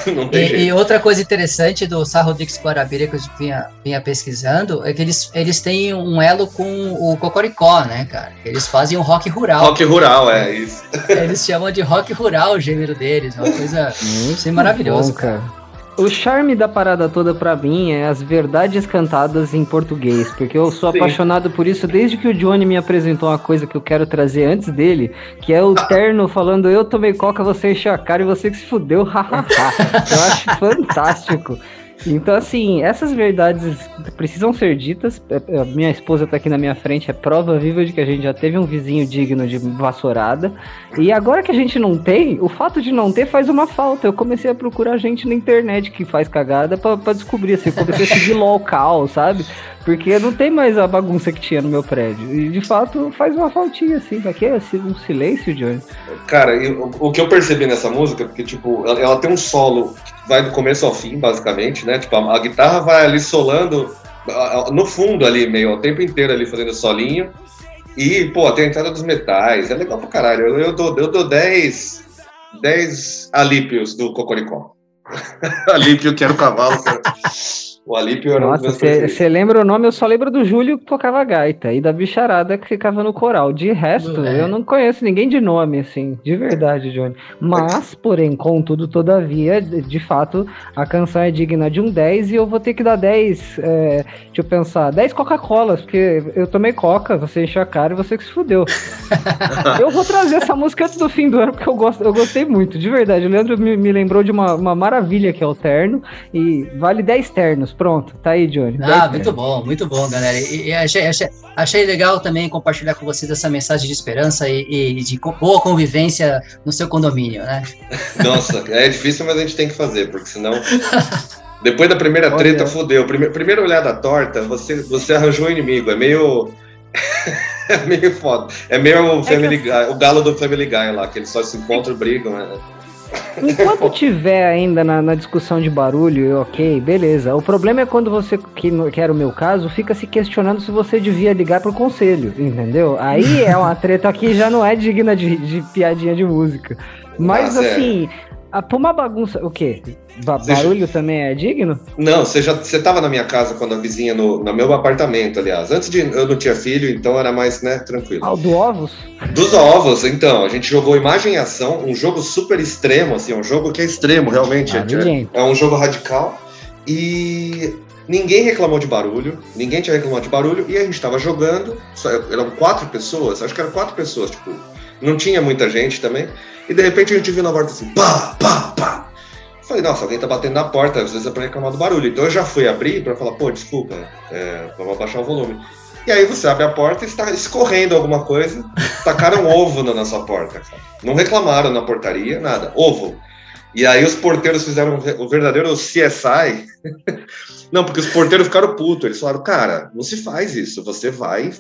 não tem E, jeito. e outra coisa interessante do Sá Rodrigues Guarabira que eu vinha, vinha pesquisando é que eles, eles têm um elo com o Cocoricó, né, cara? Eles fazem um rock rural. Rock rural, é isso. Eles chamam de rock rural o gênero deles. É uma coisa é maravilhoso, bom, cara. O charme da parada toda pra mim é as verdades cantadas em português, porque eu sou Sim. apaixonado por isso desde que o Johnny me apresentou uma coisa que eu quero trazer antes dele, que é o terno falando eu tomei coca, você encheu a cara e você que se fudeu, hahaha. eu acho fantástico. Então, assim, essas verdades precisam ser ditas. É, é, Minha esposa tá aqui na minha frente, é prova viva de que a gente já teve um vizinho digno de vassourada. E agora que a gente não tem, o fato de não ter faz uma falta. Eu comecei a procurar gente na internet que faz cagada pra descobrir, assim, eu comecei a seguir local, sabe? Porque não tem mais a bagunça que tinha no meu prédio. E de fato faz uma faltinha, assim. Aqui é um silêncio, Johnny. Cara, e o, que eu percebi nessa música, porque, tipo, ela, ela tem um solo vai do começo ao fim, basicamente, né? Tipo, a, a guitarra vai ali solando no fundo ali, meio, o tempo inteiro ali fazendo solinho. E, pô, tem a entrada dos metais, é legal pra caralho. Eu, eu dou, eu dou 10, 10 alípios do Cocoricó. Alípio, que era o cavalo. O Alípio era Nossa, você lembra o nome? Eu só lembro do Júlio que tocava gaita e da bicharada que ficava no coral. De resto, É. eu não conheço ninguém de nome, assim, de verdade, Johnny. Mas, porém, contudo, todavia, de, de fato, a canção é digna de um 10 e eu vou ter que dar 10, é, deixa eu pensar, 10 Coca-Colas, porque eu tomei Coca, você encheu a cara e você que se fudeu. eu vou trazer essa música antes do fim do ano, porque eu, gosto, eu gostei muito, de verdade. O Leandro me, me lembrou de uma, uma maravilha que é o terno, e vale 10 ternos. Pronto, tá aí, Johnny. 10 Ah, muito bom, muito bom, galera. E, e achei, achei, achei legal também compartilhar com vocês essa mensagem de esperança e, e de co- boa convivência no seu condomínio, né? Nossa, é difícil, mas a gente tem que fazer, porque senão. Depois da primeira Olha. treta, fodeu. Prime- primeira olhada torta, você, você arranjou o inimigo. É meio. é meio foda. É meio o, Family Guy, o galo do Family Guy lá, que eles só se encontram e brigam. né? Enquanto tiver ainda na, na discussão de barulho, ok, beleza. O problema é quando você, que, que era o meu caso, fica se questionando se você devia ligar pro conselho, entendeu? Aí é uma treta que já não é digna de, de piadinha de música. Mas Mas é. A, pra uma bagunça. O quê? Ba- barulho também é digno? Não, você já você tava na minha casa quando a vizinha, no, no meu apartamento, aliás. Antes de. Eu não tinha filho, então era mais, né, tranquilo. Ah, o do ovos? Dos ovos, então, a gente jogou Imagem e Ação, um jogo super extremo, assim, um jogo que é extremo, realmente. É, Maravilhento. é um jogo radical. E ninguém reclamou de barulho, ninguém tinha reclamado de barulho, e a gente tava jogando, só, eram quatro pessoas, acho que eram quatro pessoas, tipo. não tinha muita gente também. E de repente a gente viu na porta assim, pá, pá, pá. Falei, nossa, alguém tá batendo na porta, às vezes é pra reclamar do barulho. Então eu já fui abrir pra falar, pô, desculpa, é, vamos abaixar o volume. E aí você abre a porta e está escorrendo alguma coisa. Tacaram ovo na nossa porta. Não reclamaram na portaria, nada. Ovo. E aí os porteiros fizeram o verdadeiro CSI. Não, porque os porteiros ficaram putos. Eles falaram, cara, não se faz isso. Você vai,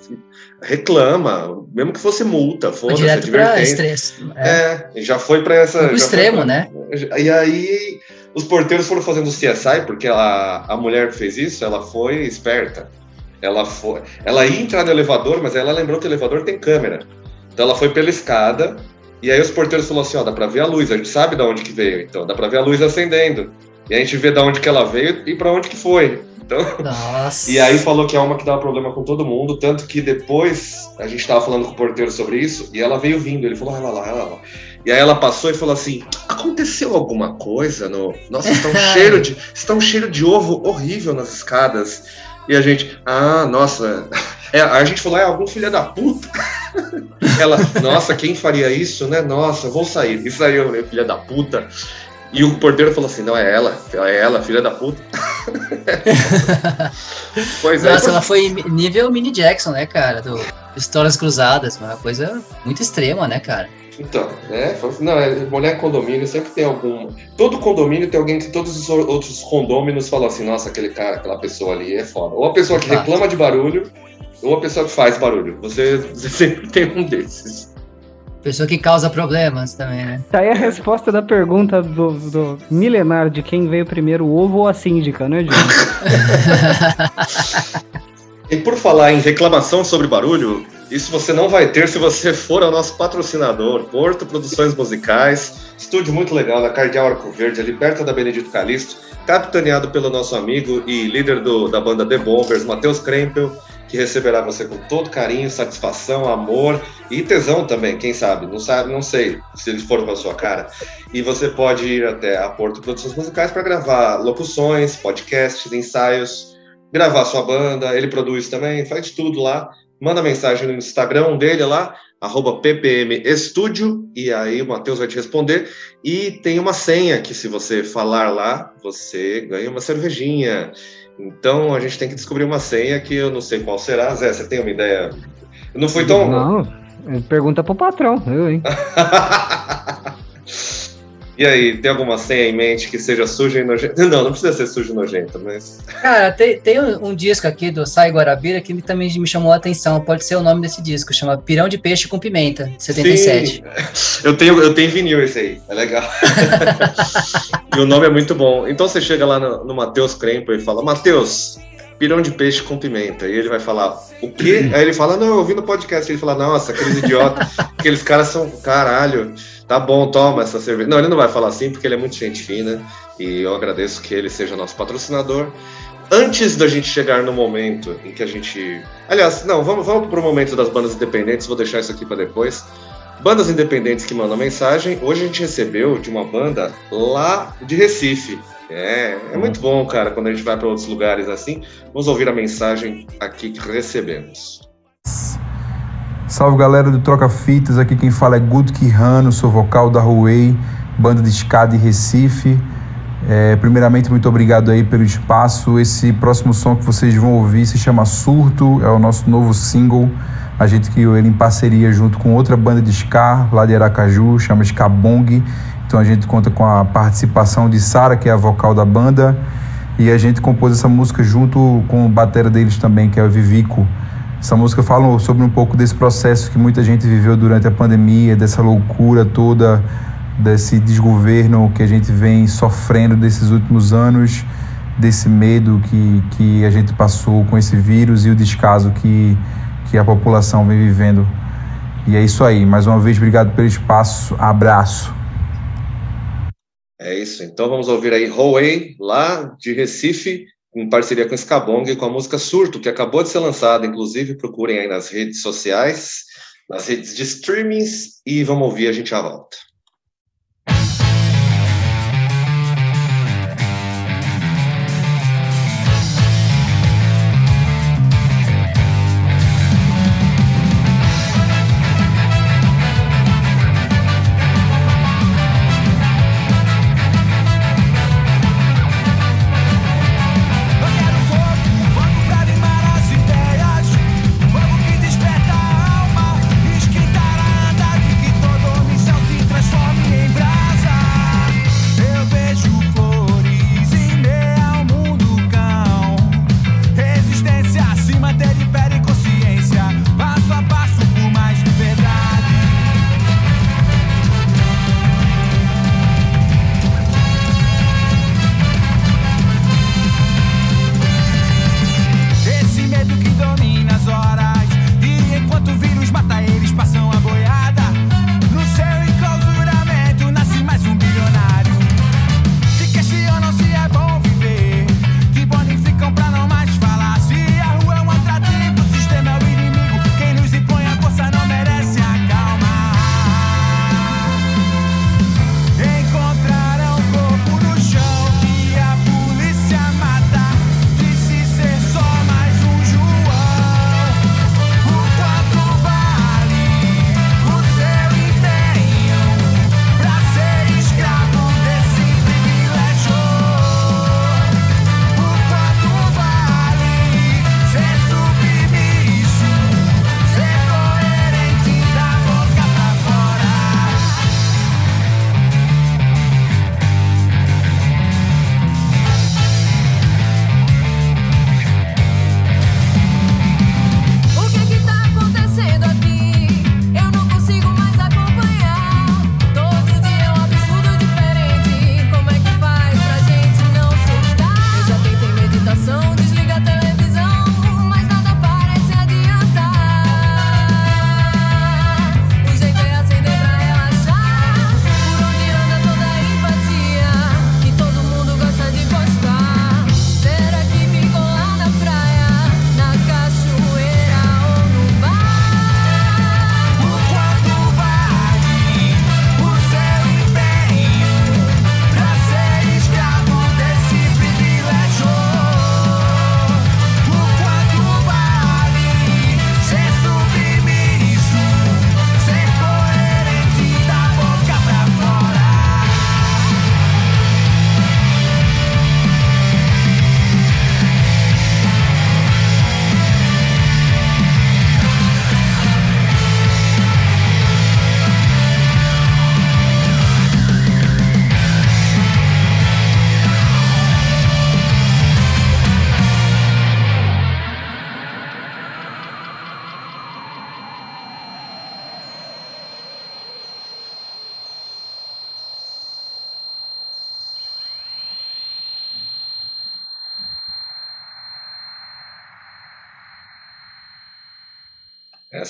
reclama, mesmo que fosse multa, foda-se, Direto estresse. É. é, já foi para essa... Foi extremo, pra... né? E aí os porteiros foram fazendo o CSI, porque a, a mulher que fez isso, ela foi esperta. Ela foi, ela ia entrar no elevador, mas ela lembrou que o elevador tem câmera. Então ela foi pela escada, e aí os porteiros falaram assim, ó, dá pra ver a luz, a gente sabe de onde que veio, então dá pra ver a luz acendendo. E a gente vê de onde que ela veio e para onde que foi. Então, Nossa. E aí falou que é uma que dava problema com todo mundo, tanto que depois a gente tava falando com o porteiro sobre isso, e ela veio vindo, ele falou, ela lá, ela lá. E aí ela passou e falou assim: aconteceu alguma coisa no. Nossa, está um cheiro de. Está um cheiro de ovo horrível nas escadas. E a gente, ah, nossa. É, a gente falou, é algum filho da puta. Ela, nossa, quem faria isso, né? Nossa, vou sair. E saiu, né, filha da puta. E o porteiro falou assim: não, é ela, é ela, filha da puta. pois é. Nossa, ela foi nível Mini Jackson, né, cara? Do Histórias Cruzadas, uma coisa muito extrema, né, cara? Então, né? Não, é, mulher condomínio sempre tem algum. Todo condomínio tem alguém que todos os outros condôminos falam assim: nossa, aquele cara, aquela pessoa ali é foda. Ou a pessoa que reclama de barulho, ou a pessoa que faz barulho. Você, você sempre tem um desses. Pessoa que causa problemas também, né? Tá aí a resposta da pergunta do, do milenar de quem veio primeiro, o ovo ou a síndica, né, Diogo? e por falar em reclamação sobre barulho, isso você não vai ter se você for ao nosso patrocinador, Porto Produções Musicais, estúdio muito legal na Cardeal Arco Verde, ali perto da Benedito Calixto, capitaneado pelo nosso amigo e líder do, da banda The Bombers, Matheus Krempel, que receberá você com todo carinho, satisfação, amor e tesão também, quem sabe? Não sabe, não sei se eles foram com a sua cara. E você pode ir até a Porto Produções Musicais para gravar locuções, podcasts, ensaios, gravar sua banda, ele produz também, faz tudo lá manda mensagem no Instagram dele lá, arroba e aí o Matheus vai te responder. E tem uma senha que se você falar lá, você ganha uma cervejinha. Então a gente tem que descobrir uma senha que eu não sei qual será. Zé, você tem uma ideia? Não foi tão. Não, pergunta pro patrão, eu, hein? E aí, tem alguma senha em mente que seja suja e nojenta? Não, não precisa ser suja e nojenta, mas. Cara, tem, tem um, disco aqui do Sai Guarabira que também me chamou a atenção. Pode ser o nome desse disco, chama Pirão de Peixe com Pimenta, 77. Sim. Eu tenho, eu tenho vinil esse aí, é legal. e o nome é muito bom. Então você chega lá no, no Matheus Krempo e fala: Matheus, pirão de peixe com pimenta. E ele vai falar, o quê? Aí ele fala, não, eu ouvi no podcast. Ele fala, nossa, aqueles idiotas, aqueles caras são, caralho tá bom, toma essa cerveja. Não, ele não vai falar assim porque ele é muito gente fina e eu agradeço que ele seja nosso patrocinador. Antes da gente chegar no momento em que a gente. Aliás, não, vamos, vamos para o momento das bandas independentes, vou deixar isso aqui para depois. Bandas independentes que mandam mensagem. Hoje a gente recebeu de uma banda lá de Recife. É, é muito bom, cara, quando a gente vai para outros lugares assim. Vamos ouvir a mensagem aqui que recebemos. Salve galera do Troca Fitas, aqui quem fala é Guto Quirrano, sou vocal da Huawei, banda de escada em Recife. É, primeiramente, muito obrigado aí pelo espaço. Esse próximo som que vocês vão ouvir se chama Surto, é o nosso novo single. A gente criou ele em parceria junto com outra banda de ska lá de Aracaju, chama Skabong. Então a gente conta com a participação de Sara, que é a vocal da banda, e a gente compôs essa música junto com o batera deles também, que é o Vivico. Essa música fala sobre um pouco desse processo que muita gente viveu durante a pandemia, dessa loucura toda, desse desgoverno que a gente vem sofrendo desses últimos anos, desse medo que, que a gente passou com esse vírus e o descaso que, que a população vem vivendo. E é isso aí. Mais uma vez, obrigado pelo espaço. Abraço. É isso. Então vamos ouvir aí Huawei, lá de Recife, em parceria com Skabong, com a música Surto, que acabou de ser lançada. Inclusive, procurem aí nas redes sociais, nas redes de streamings, e vamos ouvir, a gente já volta.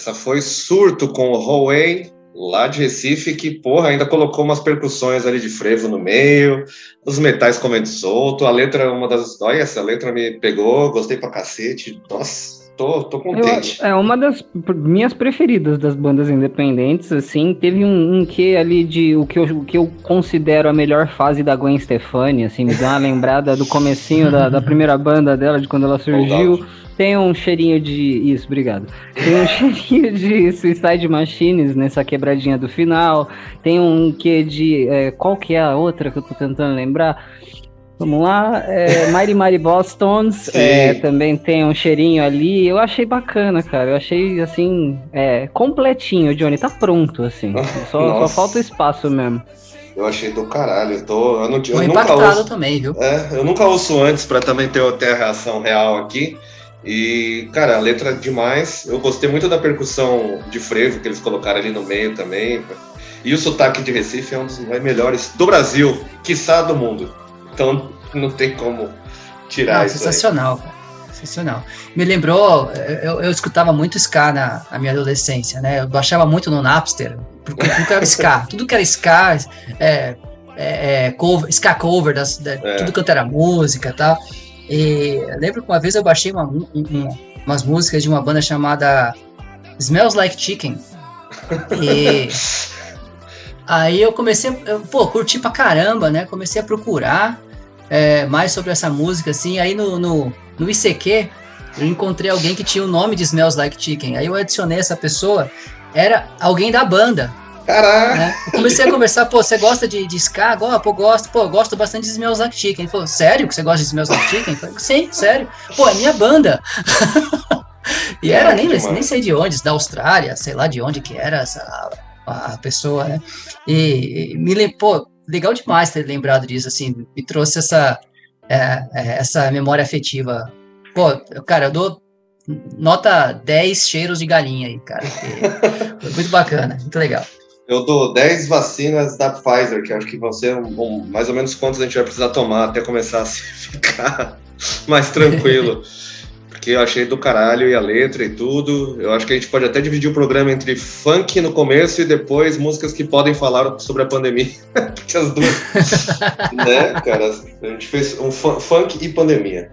Essa foi Surto com o Huawei, lá de Recife, que, porra, ainda colocou umas percussões ali de frevo no meio, os metais comendo solto. A letra uma das. Olha, essa letra me pegou, gostei pra cacete. Nossa, tô, tô contente. Eu, é uma das minhas preferidas das bandas independentes, assim. Teve um, um que ali de o que, eu, o que eu considero a melhor fase da Gwen Stefani, assim, me deu uma lembrada do comecinho da, da primeira banda dela, de quando ela surgiu. Tem um cheirinho de. Isso, obrigado. Tem um cheirinho de Suicide Machines nessa quebradinha do final. Tem um que de. É, qual que é a outra que eu tô tentando lembrar? Vamos lá, é, Mighty Mighty Bostons é, também tem um cheirinho ali. Eu achei bacana, cara. Eu achei assim, é, completinho, Johnny. Tá pronto, assim. Só, só falta espaço mesmo. Eu achei do caralho. Eu tô. Eu, não, eu nunca ouço, também, viu? É, eu nunca ouço antes para também ter, ter a reação real aqui. E, cara, a letra é demais. Eu gostei muito da percussão de frevo que eles colocaram ali no meio também. E o sotaque de Recife é um dos melhores do Brasil, quiçá do mundo. Então não tem como tirar não, isso. Sensacional, cara. Sensacional. Me lembrou, eu, eu escutava muito ska na, na, minha adolescência, né? Eu baixava muito no Napster, porque tudo era ska. tudo que era ska, é, é, é cover, ska cover, das, da, é. tudo quanto era música e tal. E lembro que uma vez eu baixei uma, um, umas músicas de uma banda chamada Smells Like Chicken. E aí eu comecei, eu, pô, curti pra caramba, né? Comecei a procurar é, mais sobre essa música, assim. Aí no, no, no ICQ eu encontrei alguém que tinha o nome de Smells Like Chicken. Aí eu adicionei essa pessoa, era alguém da banda. Caraca! Né? Eu comecei a conversar, pô, você gosta de, de ska? Agora, pô, gosto, pô, gosto bastante de Smells Like Chicken. Ele falou, sério que você gosta de Smells Like Chicken? Eu falei, sim, sério. Pô, é minha banda. e era, nem, nem sei de onde, da Austrália, sei lá de onde que era essa, a, a pessoa, né? E, e me lembrou, legal demais ter lembrado disso, assim, me trouxe essa, é, é, essa memória afetiva. Pô, cara, eu dou nota 10 cheiros de galinha aí, cara. Foi muito bacana, muito legal. Eu dou 10 vacinas da Pfizer, que acho que vão ser um, um, mais ou menos quantos a gente vai precisar tomar até começar a ficar mais tranquilo. Porque eu achei do caralho e a letra e tudo. Eu acho que a gente pode até dividir o programa entre funk no começo e depois músicas que podem falar sobre a pandemia. Porque as duas. né, cara? A gente fez um funk e pandemia.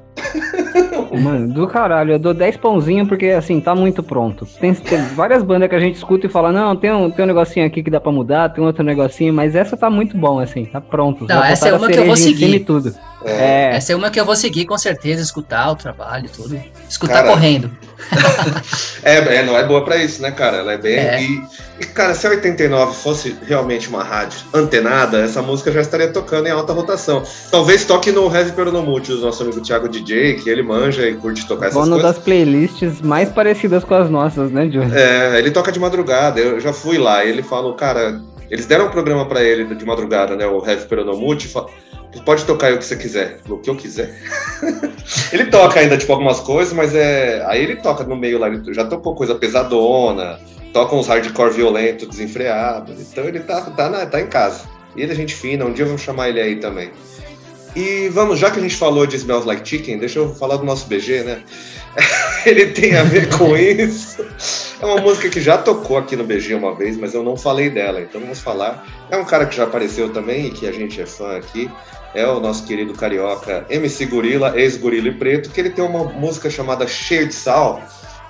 Mano, do caralho, eu dou 10 pãozinhos porque assim, tá muito pronto. Tem, tem, várias bandas que a gente escuta e fala, não, tem um, tem um negocinho aqui que dá pra mudar, tem outro negocinho, mas essa tá muito bom, assim, tá pronto. Não, essa é uma que eu vou seguir. Tudo. É. Essa é uma que eu vou seguir com certeza, escutar o trabalho, tudo. Escutar cara, correndo. é, é, não é boa pra isso, né, cara? Ela é bem. É. E, e, cara, se a 89 fosse realmente uma rádio antenada, essa música já estaria tocando em alta rotação. Talvez toque no Heavy Peronomute, do nosso amigo Thiago DJ, que ele manja e curte tocar essas Dono coisas. das playlists mais parecidas com as nossas, né, Júlio? É, ele toca de madrugada. Eu já fui lá, ele falou, cara, eles deram um programa para ele de madrugada, né? O Heavy Peronomute. Pode tocar o que você quiser. O que eu quiser. ele toca ainda, tipo, algumas coisas, mas é. Aí ele toca no meio lá, ele já tocou coisa pesadona, toca uns hardcore violento, desenfreado. Então ele tá, tá, na, tá em casa. E ele é gente fina, um dia vamos chamar ele aí também. E vamos, já que a gente falou de Smells Like Chicken, deixa eu falar do nosso BG, né? ele tem a ver com isso. É uma música que já tocou aqui no BG uma vez, mas eu não falei dela, então vamos falar. É um cara que já apareceu também e que a gente é fã aqui. É o nosso querido carioca MC Gorila, ex-Gorila e Preto, que ele tem uma música chamada Cheio de Sal,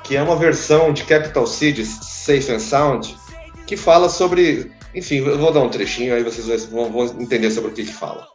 que é uma versão de Capital Cities, Safe and Sound, que fala sobre. Enfim, eu vou dar um trechinho aí vocês vão, entender sobre o que, que fala.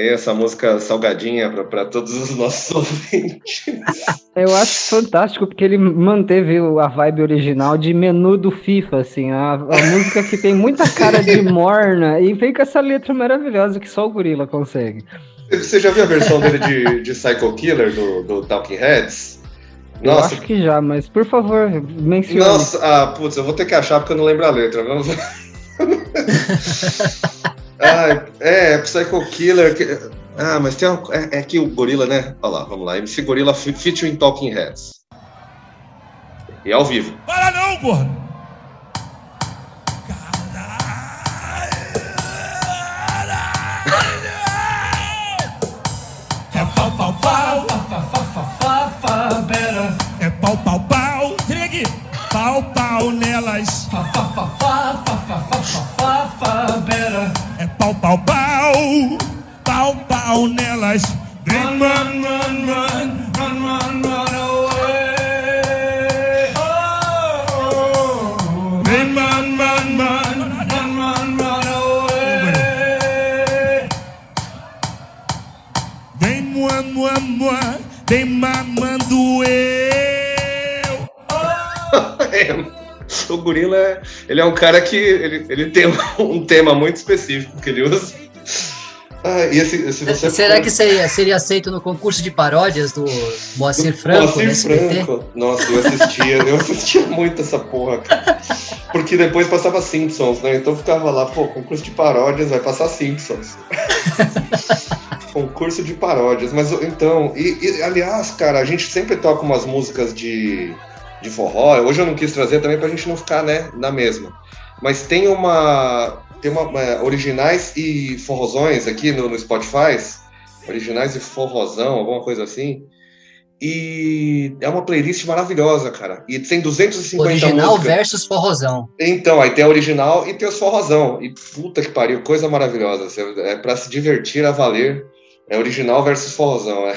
Aí essa música salgadinha para todos os nossos ouvintes. Eu acho fantástico porque ele manteve a vibe original de menu do FIFA, assim, a, a música que tem muita cara de morna e vem com essa letra maravilhosa que só o gorila consegue. Você já viu a versão dele de, de Psycho Killer do, do Talking Heads? Nossa. Eu acho que já, mas por favor, mencione. Nossa, ah, putz, eu vou ter que achar porque eu não lembro a letra. ah, é, Psycho Killer. Que... Ah, mas tem uma... é, é que o Gorila, né? Olha lá, vamos lá. MC Gorila featuring Talking Heads. E ao vivo. Para não, gordo! É pau, pau, pau. É pau, pau, nelas. Fa, fa, fa, fa, fa, fa, fa, better. É pau, pau, pau, pau, pau nelas. Run, run, run, run, run, run, run away. Oh, run, run, run, run, run, run, run away. Vem mua, mua, mua, vem mamando eu. o gorila, é- ele é um cara que ele, ele tem um tema muito específico que ele usa. Ah, e esse, esse você Será for... que seria, seria aceito no concurso de paródias do Moacir Franco? Moacir? Franco. Nossa, eu assistia, eu assistia muito essa porra, cara. Porque depois passava Simpsons, né? Então ficava lá, pô, concurso de paródias, vai passar Simpsons. concurso de paródias. Mas então, e, e, aliás, cara, a gente sempre toca umas músicas de, de forró. Hoje eu não quis trazer também pra gente não ficar, né, na mesma. Mas tem uma. Tem uma. é, originais e forrozões aqui no, no Spotify. Originais e forrozão, alguma coisa assim. E é uma playlist maravilhosa, cara. E tem 250 Original músicas. versus forrozão. Então, aí tem a original e tem os forrozão. E puta que pariu, coisa maravilhosa. É pra se divertir a valer. É original versus forrozão. É,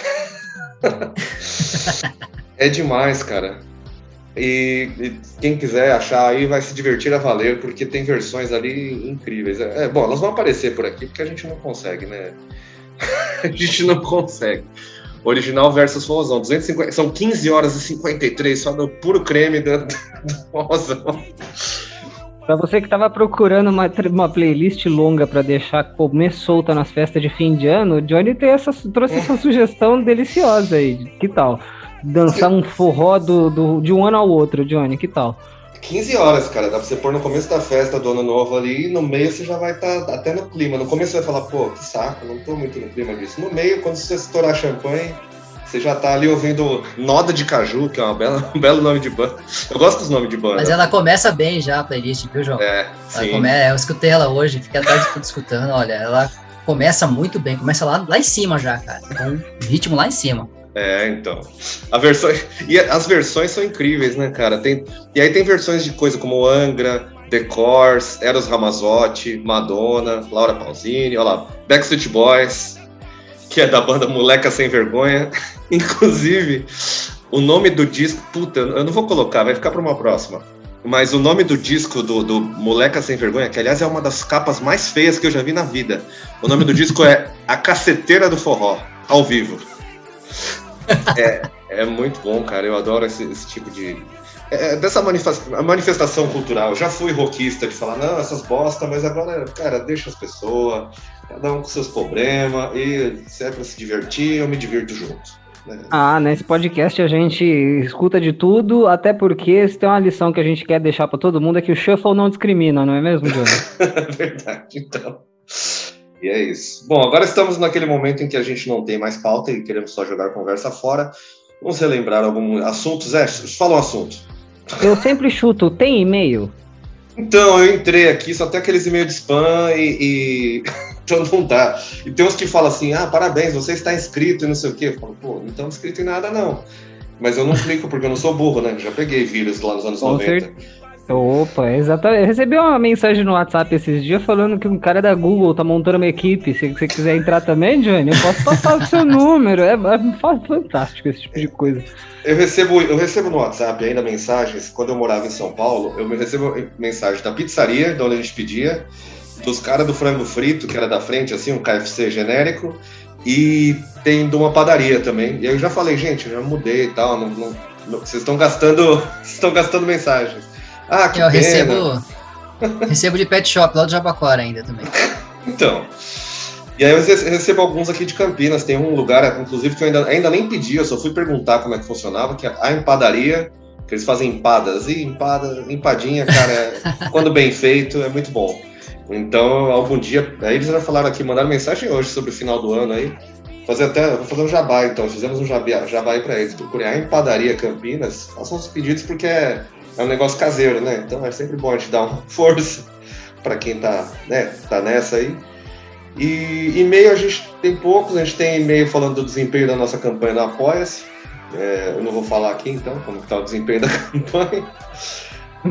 é demais, cara. E, e quem quiser achar aí vai se divertir a valer, porque tem versões ali incríveis. É, é, bom, elas vão aparecer por aqui porque a gente não consegue, né? a gente não consegue. Original versus forrozão. 250, são 15 horas e 53 só do puro creme do, do forrozão. Pra você que tava procurando uma, uma playlist longa pra deixar comer solta nas festas de fim de ano, o Johnny tem essa, trouxe essa sugestão deliciosa aí. Que tal? Dançar um forró do, do- de um ano ao outro, Johnny, que tal? 15 horas, cara. Dá pra você pôr no começo da festa do ano novo ali, e no meio você já vai estar até no clima. No começo você vai falar, pô, que saco, não tô muito no clima disso. No meio, quando você estourar champanhe, você já tá ali ouvindo Noda de Caju, que é uma bela, um belo nome de banda. Eu gosto dos nomes de banda. Mas ela começa bem já a playlist, viu, João? É, Ela sim. come- é, Eu escutei ela hoje, fiquei a tarde toda escutando. Olha, ela começa muito bem, começa lá, lá em cima já, cara. Com um ritmo lá em cima. É, então. A versão... E as versões são incríveis, né, cara? Tem... E aí tem versões de coisa como Angra, The Course, Eros Ramazzotti, Madonna, Laura Pausini, olha lá, Backstreet Boys, que é da banda Moleca Sem Vergonha. Inclusive, o nome do disco... Puta, eu não vou colocar, vai ficar para uma próxima. Mas o nome do disco do, do Moleca Sem Vergonha, que aliás é uma das capas mais feias que eu já vi na vida. O nome do disco é A Caceteira do Forró, ao vivo. É, é muito bom, cara. Eu adoro esse, esse tipo de. é, dessa manifesta- a manifestação cultural. Eu já fui rockista de falar, não, essas bosta, mas agora, cara, deixa as pessoas, cada um com seus problemas, e se é pra se divertir, eu me divirto junto. né? Ah, nesse podcast a gente escuta de tudo, até porque se tem uma lição que a gente quer deixar pra todo mundo é que o shuffle não discrimina, não é mesmo, Johnny? Verdade, então. E é isso. Bom, agora estamos naquele momento em que a gente não tem mais pauta e queremos só jogar conversa fora. Vamos relembrar alguns assuntos. É, fala um assunto. Eu sempre chuto, tem e-mail? Então, eu entrei aqui, só tem aqueles e-mails de spam e. e... então não dá. E tem uns que falam assim: ah, parabéns, você está inscrito e não sei o quê. Eu falo, pô, não estamos inscrito em nada, não. Mas eu não clico porque eu não sou burro, né? Já peguei vírus lá nos anos Com 90. Opa, exatamente. Eu recebi uma mensagem no WhatsApp esses dias falando que um cara da Google tá montando uma equipe. Se você quiser entrar também, Johnny, eu posso passar o seu número. É, é fa- fantástico esse tipo de coisa. Eu recebo, eu recebo no WhatsApp ainda mensagens, quando eu morava em São Paulo, eu me recebo mensagem da pizzaria, de onde a gente pedia, dos caras do frango frito, que era da frente, assim, um KFC genérico, e tem de uma padaria também. E aí eu já falei, gente, eu já mudei e tal, não, não- não- vocês estão gastando, vocês estão gastando mensagens. Ah, que Eu pena. recebo, recebo de pet shop lá do Jabaquara ainda também. Então. E aí eu rece- recebo alguns aqui de Campinas. Tem um lugar, inclusive, que eu ainda, ainda nem pedi, eu só fui perguntar como é que funcionava, que é a empadaria, que eles fazem empadas. E empada, empadinha, cara, é- quando bem feito, é muito bom. Então, algum dia. Aí eles já falaram aqui, mandaram mensagem hoje sobre o final do ano aí. Fazer até, vou fazer um jabá, então. Fizemos um jabá, jabá aí pra eles. Procurem a empadaria Campinas. Façam os pedidos porque é, é um negócio caseiro, né? Então é sempre bom a gente dar uma força pra quem tá, né, tá nessa aí. E e-mail a gente tem poucos, a gente tem e-mail falando do desempenho da nossa campanha do Apoia-se. É, eu não vou falar aqui então como está o desempenho da campanha.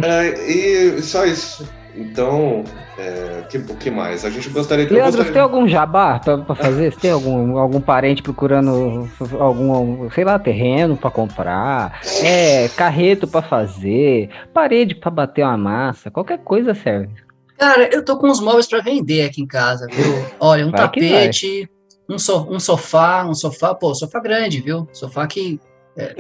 É, e só isso. Então, é, que- o que mais? A gente gostaria de. Leandro, você gostaria- tem algum jabá pra, pra fazer? Você tem algum, algum parente procurando algum, sei lá, terreno pra comprar? É, carreto pra fazer? Parede pra bater uma massa? Qualquer coisa serve. Cara, eu tô com uns móveis pra vender aqui em casa, viu? Olha, um Vai tapete, um, so- um sofá, um sofá, pô, sofá grande, viu? Sofá que, é,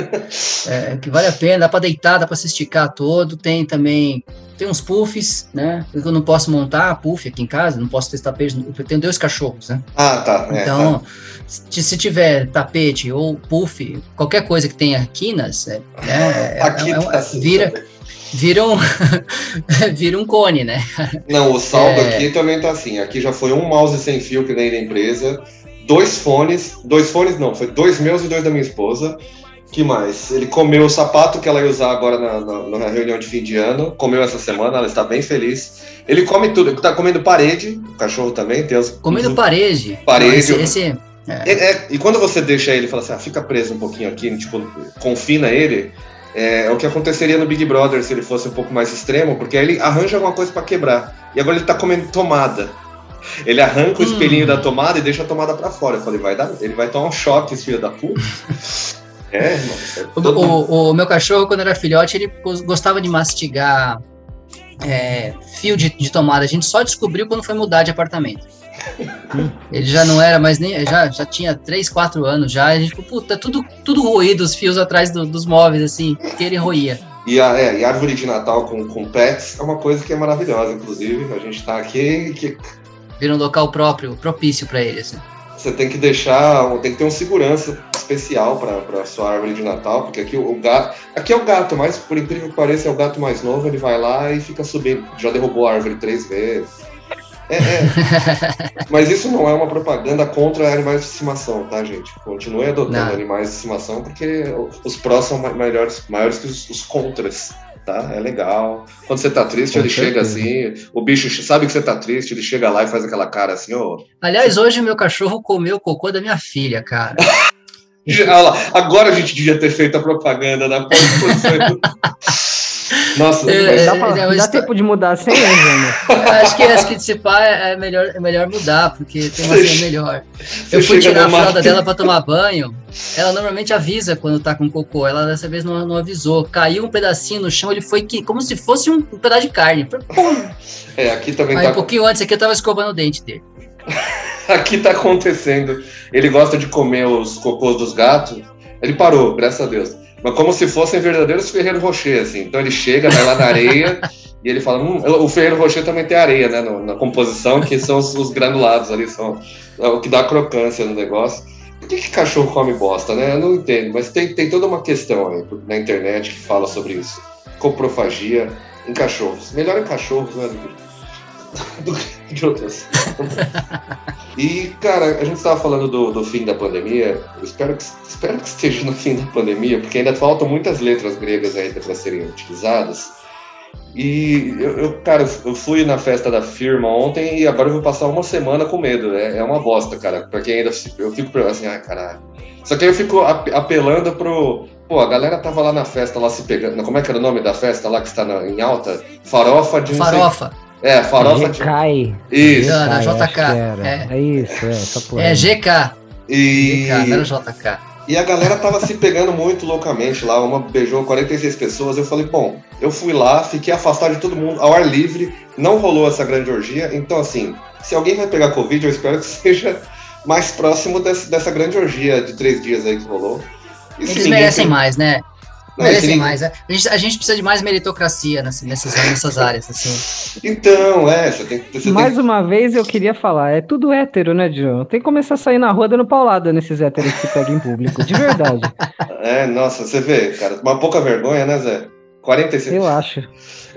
é, que vale a pena, dá pra deitar, dá pra se esticar todo. Tem também, tem uns puffs, né? Eu não posso montar puff aqui em casa, não posso ter esse tapete, eu tenho dois cachorros, né? Ah, tá. é, Então, se, se tiver tapete ou puff, qualquer coisa que tenha quinas, é, né, é- Aqui é- tá assim, vira, também. vira, um, vira um cone, né? Não, o saldo aqui também tá assim. Aqui já foi um mouse sem fio que nem da empresa, dois fones, dois fones não, foi dois meus e dois da minha esposa. Que mais? Ele comeu o sapato que ela ia usar agora na, na- na reunião de fim de ano, comeu essa semana, ela está bem feliz. Ele come tudo, ele tá comendo parede, o cachorro também, tem os. Comendo os- parede. Parede. Não, Esse, esse- É, é, e quando você deixa ele, fala assim, ah, fica preso um pouquinho aqui, tipo, confina ele, é, é o que aconteceria no Big Brother se ele fosse um pouco mais extremo, porque aí ele arranja alguma coisa pra quebrar. E agora ele tá comendo tomada. Ele arranca o Hum. espelhinho da tomada e deixa a tomada pra fora. Eu falei, vai dar, ele vai tomar um choque, esse filho da puta. É, irmão. é o, o- o meu cachorro, quando era filhote, ele gos- gostava de mastigar é, fio de, de tomada. A gente só descobriu quando foi mudar de apartamento. Ele já não era mais nem. Já, já tinha 3, 4 anos já. A gente ficou, puta, tudo, tudo roído, os fios atrás do- dos móveis, assim, que ele roía. E, a, é, e árvore de Natal com, com pets é uma coisa que é maravilhosa, inclusive. A gente tá aqui que Vira um local próprio, propício pra ele, assim. Você tem que deixar, tem que ter um segurança especial para sua árvore de Natal, porque aqui o, o gato, aqui é o gato, mas por incrível que pareça é o gato mais novo, ele vai lá e fica subindo, já derrubou a árvore três vezes. É, é. Mas isso não é uma propaganda contra animais de estimação, tá, gente? Continue adotando Não. animais de estimação, porque os prós são ma- maiores, maiores que os, os contras, tá? É legal. Quando você tá triste, Com ele chega certeza. assim, o bicho sabe que você tá triste, ele chega lá e faz aquela cara assim, ô, Aliás, hoje o meu cachorro comeu o cocô da minha filha, cara. Agora a gente devia ter feito a propaganda da pós-produção. Nossa, É, Dá, pra- é, dá está- tempo de mudar sem erro, né? Acho que acho que se pá é melhor, é melhor mudar, porque tem uma cena melhor. Eu fui tirar a fralda dela pra tomar banho. Ela normalmente avisa quando tá com cocô. Ela dessa vez não, não avisou. Caiu um pedacinho no chão, ele foi que, como se fosse um, um pedaço de carne. Foi, pum! É, aqui também Aí um tá, pouquinho antes aqui eu tava escovando o dente dele. aqui tá acontecendo. Ele gosta de comer os cocôs dos gatos. Ele parou, graças a Deus. Mas como se fossem verdadeiros Ferreiro Rocher, assim. Então ele chega, vai lá na areia e ele fala: hum, o Ferreiro Rocher também tem areia, né? no- na composição, que são os, os granulados ali, são é o que dá crocância no negócio. Por que, que cachorro come bosta, né? Eu não entendo, mas tem, tem toda uma questão aí na internet que fala sobre isso. Coprofagia em cachorros. Melhor em cachorros, né? Do que de outras. E, cara, a gente estava falando do, do fim da pandemia. Eu espero que, espero que esteja no fim da pandemia, porque ainda faltam muitas letras gregas ainda para serem utilizadas. E eu, eu, cara, eu fui na festa da firma ontem e agora eu vou passar uma semana com medo. né? É uma bosta, cara. Pra quem ainda. Eu fico assim, ai, caralho. Só que aí eu fico ap- apelando pro. Pô, a galera tava lá na festa, lá se pegando. Como é que era o nome da festa lá que está na- em alta? Farofa de. Farofa. É, farofa de. Recai. Isso. Recai, JK, é. É isso, é, essa porra. É GK. E. GK, não era JK. E a galera tava se pegando muito loucamente lá. Uma beijou 46 pessoas. Eu falei, bom, eu fui lá, fiquei afastado de todo mundo, ao ar livre. Não rolou essa grande orgia. Então, assim, se alguém vai pegar Covid, eu espero que seja mais próximo desse, dessa grande orgia de três dias aí que rolou. E Eles merecem tem- mais, né? Merecem ninguém- mais. né? A gente, a gente precisa de mais meritocracia nessa- nessas, nessas áreas, assim. Então, é, você tem que. Você tem Mais uma vez eu queria falar, é tudo hétero, né, John? Tem que começar a sair na rua dando paulada nesses héteros que se pegam em público, de verdade. É, nossa, você vê, cara, uma pouca vergonha, né, Zé? 46. Eu acho.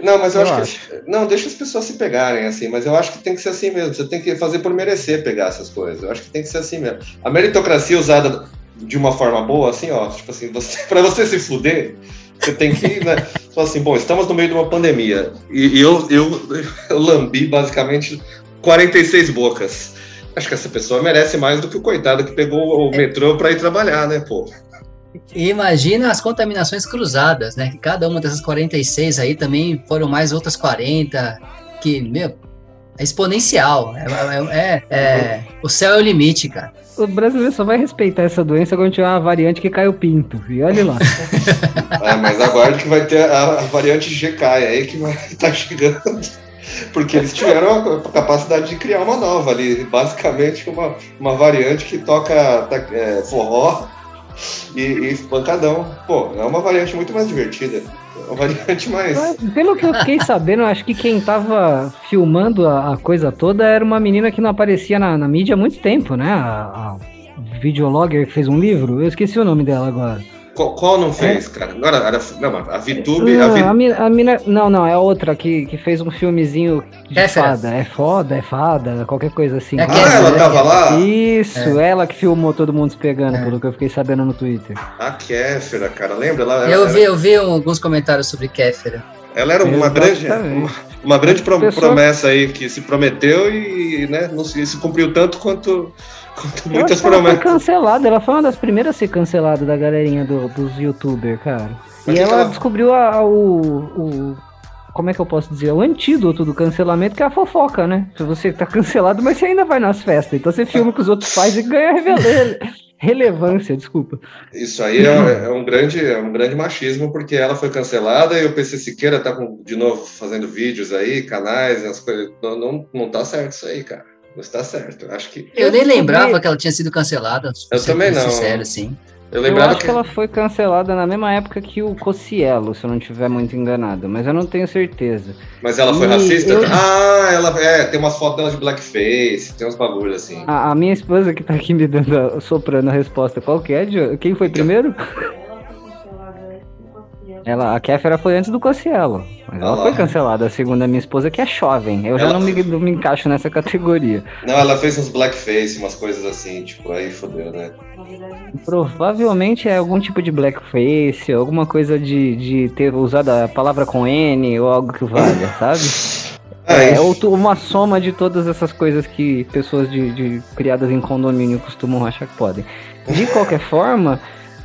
Não, mas eu, Eu acho, que. Não, deixa as pessoas se pegarem, assim, mas eu acho que tem que ser assim mesmo. Você tem que fazer por merecer pegar essas coisas. Eu acho que tem que ser assim mesmo. A meritocracia usada de uma forma boa, assim, ó, tipo assim, você, pra você se fuder, você tem que, né? Falar assim, bom, estamos no meio de uma pandemia. E, e eu, eu, eu lambi basicamente 46 bocas. Acho que essa pessoa merece mais do que o coitado que pegou o metrô pra ir trabalhar, né, pô? Imagina as contaminações cruzadas, né? Que cada uma dessas 46 aí também foram mais outras 40, que, meu, é exponencial. É, é- é- é- o céu é o limite, cara. O brasileiro só vai respeitar essa doença quando tiver uma variante que cai o pinto. E olha lá. É, mas aguarde que vai ter a, a variante GK aí que vai estar chegando. Porque eles tiveram a capacidade de criar uma nova ali. Basicamente, uma, uma variante que toca ta- é, forró e, e pancadão. Pô, é uma variante muito mais divertida. Uma variante mais. Pelo que eu fiquei sabendo, acho que quem tava filmando a, a coisa toda era uma menina que não aparecia na, na mídia há muito tempo, né? A, a videologger que fez um livro. Eu esqueci o nome dela agora. Qual, qual não fez, cara? Agora, era, não, a VTube. A Não, Vi- a mina, a mina- não, não, é a outra que, que fez um filmezinho de Kéfera. fada. É foda, é fada, qualquer coisa assim. É Ah, ela né? tava lá? Isso, ela que filmou todo mundo se pegando, É. pelo que eu fiquei sabendo no Twitter. A Kéfera, cara. Lembra? Ela, Eu ela, vi, eu vi alguns comentários sobre Kéfera. ela era uma grande, uma, uma grande pro- Pessoa- promessa aí que se prometeu e né, não se, se cumpriu tanto quanto, muitas ela foi promessas. cancelada, ela foi uma das primeiras a ser cancelada da galerinha do- dos youtubers, cara. Mas e ela ela- descobriu a- o, o- Como é que eu posso dizer? O antídoto do cancelamento, que é a fofoca, né? Se você tá cancelado, mas você ainda vai nas festas. Então você filma o que os outros fazem e ganha revele- relevância, desculpa. Isso aí é, é um grande, é um grande machismo, porque ela foi cancelada e o PC Siqueira tá com, de novo fazendo vídeos aí, canais, as coisas. Não, não, não tá certo isso aí, cara. Não está certo. Eu Acho que. Eu, Eu nem descobri- lembrava que ela tinha sido cancelada. Eu ser também não. Sincero, assim. Eu Eu lembrava acho que. que ela foi cancelada na mesma época que o Cocielo, se eu não estiver muito enganado, mas eu não tenho certeza. Mas ela foi E racista? eu- Ah, ela é, tem umas fotos dela de blackface, tem uns bagulhos assim. A, a minha esposa que tá aqui me dando, a- soprando a resposta, qual que é? Quem foi primeiro? Ela, a Kéfera foi antes do Cocielo, mas ela foi cancelada, segundo a minha esposa, que é jovem. Eu já Ela- não me, não me encaixo nessa categoria. Não, ela fez uns blackface, umas coisas assim, tipo, aí fodeu, né? Provavelmente é algum tipo de blackface, alguma coisa de, de ter usado a palavra com N ou algo que valha, sabe? É, tu- uma soma de todas essas coisas que pessoas de, de- criadas em condomínio costumam achar que podem. De qualquer forma,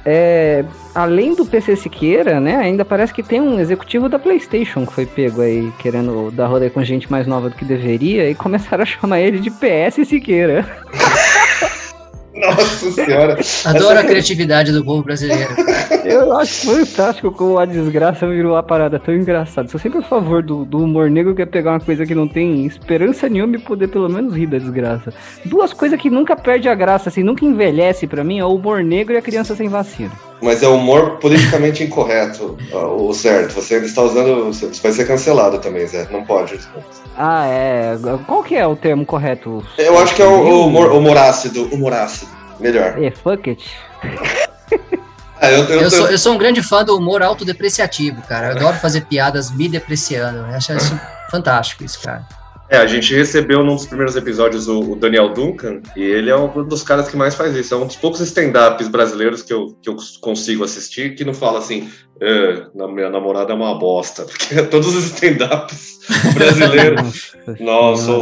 é, além do PC Siqueira, né, ainda parece que tem um executivo da PlayStation que foi pego aí querendo dar rolê com gente mais nova do que deveria e começaram a chamar ele de PS Siqueira. Nossa senhora. Adoro Essa- a criatividade do povo brasileiro. Eu acho fantástico como a desgraça virou a parada tão engraçada. Sou sempre a favor do, do humor negro que é pegar uma coisa que não tem esperança nenhuma e poder pelo menos rir da desgraça. Duas coisas que nunca perde a graça, assim, nunca envelhece pra mim, é o humor negro e a criança sem vacina. Mas é humor politicamente incorreto, o certo. Você ainda está usando. Você vai ser cancelado também, Zé. Não pode. Ah, é. Qual que é o termo correto? Eu acho que é o, o humor, humor ácido. Humor ácido. Melhor. É, fuck it. Ah, eu, eu, Eu sou, eu sou um grande fã do humor autodepreciativo, cara. Eu adoro fazer piadas me depreciando. Eu acho isso fantástico, isso, cara. É, a gente recebeu num dos primeiros episódios o, o Daniel Duncan, e ele é um dos caras que mais faz isso. É um dos poucos stand-ups brasileiros que eu, que eu consigo assistir que não fala assim, "É, na- minha namorada é uma bosta. Porque todos os stand-ups brasileiros, Nossa,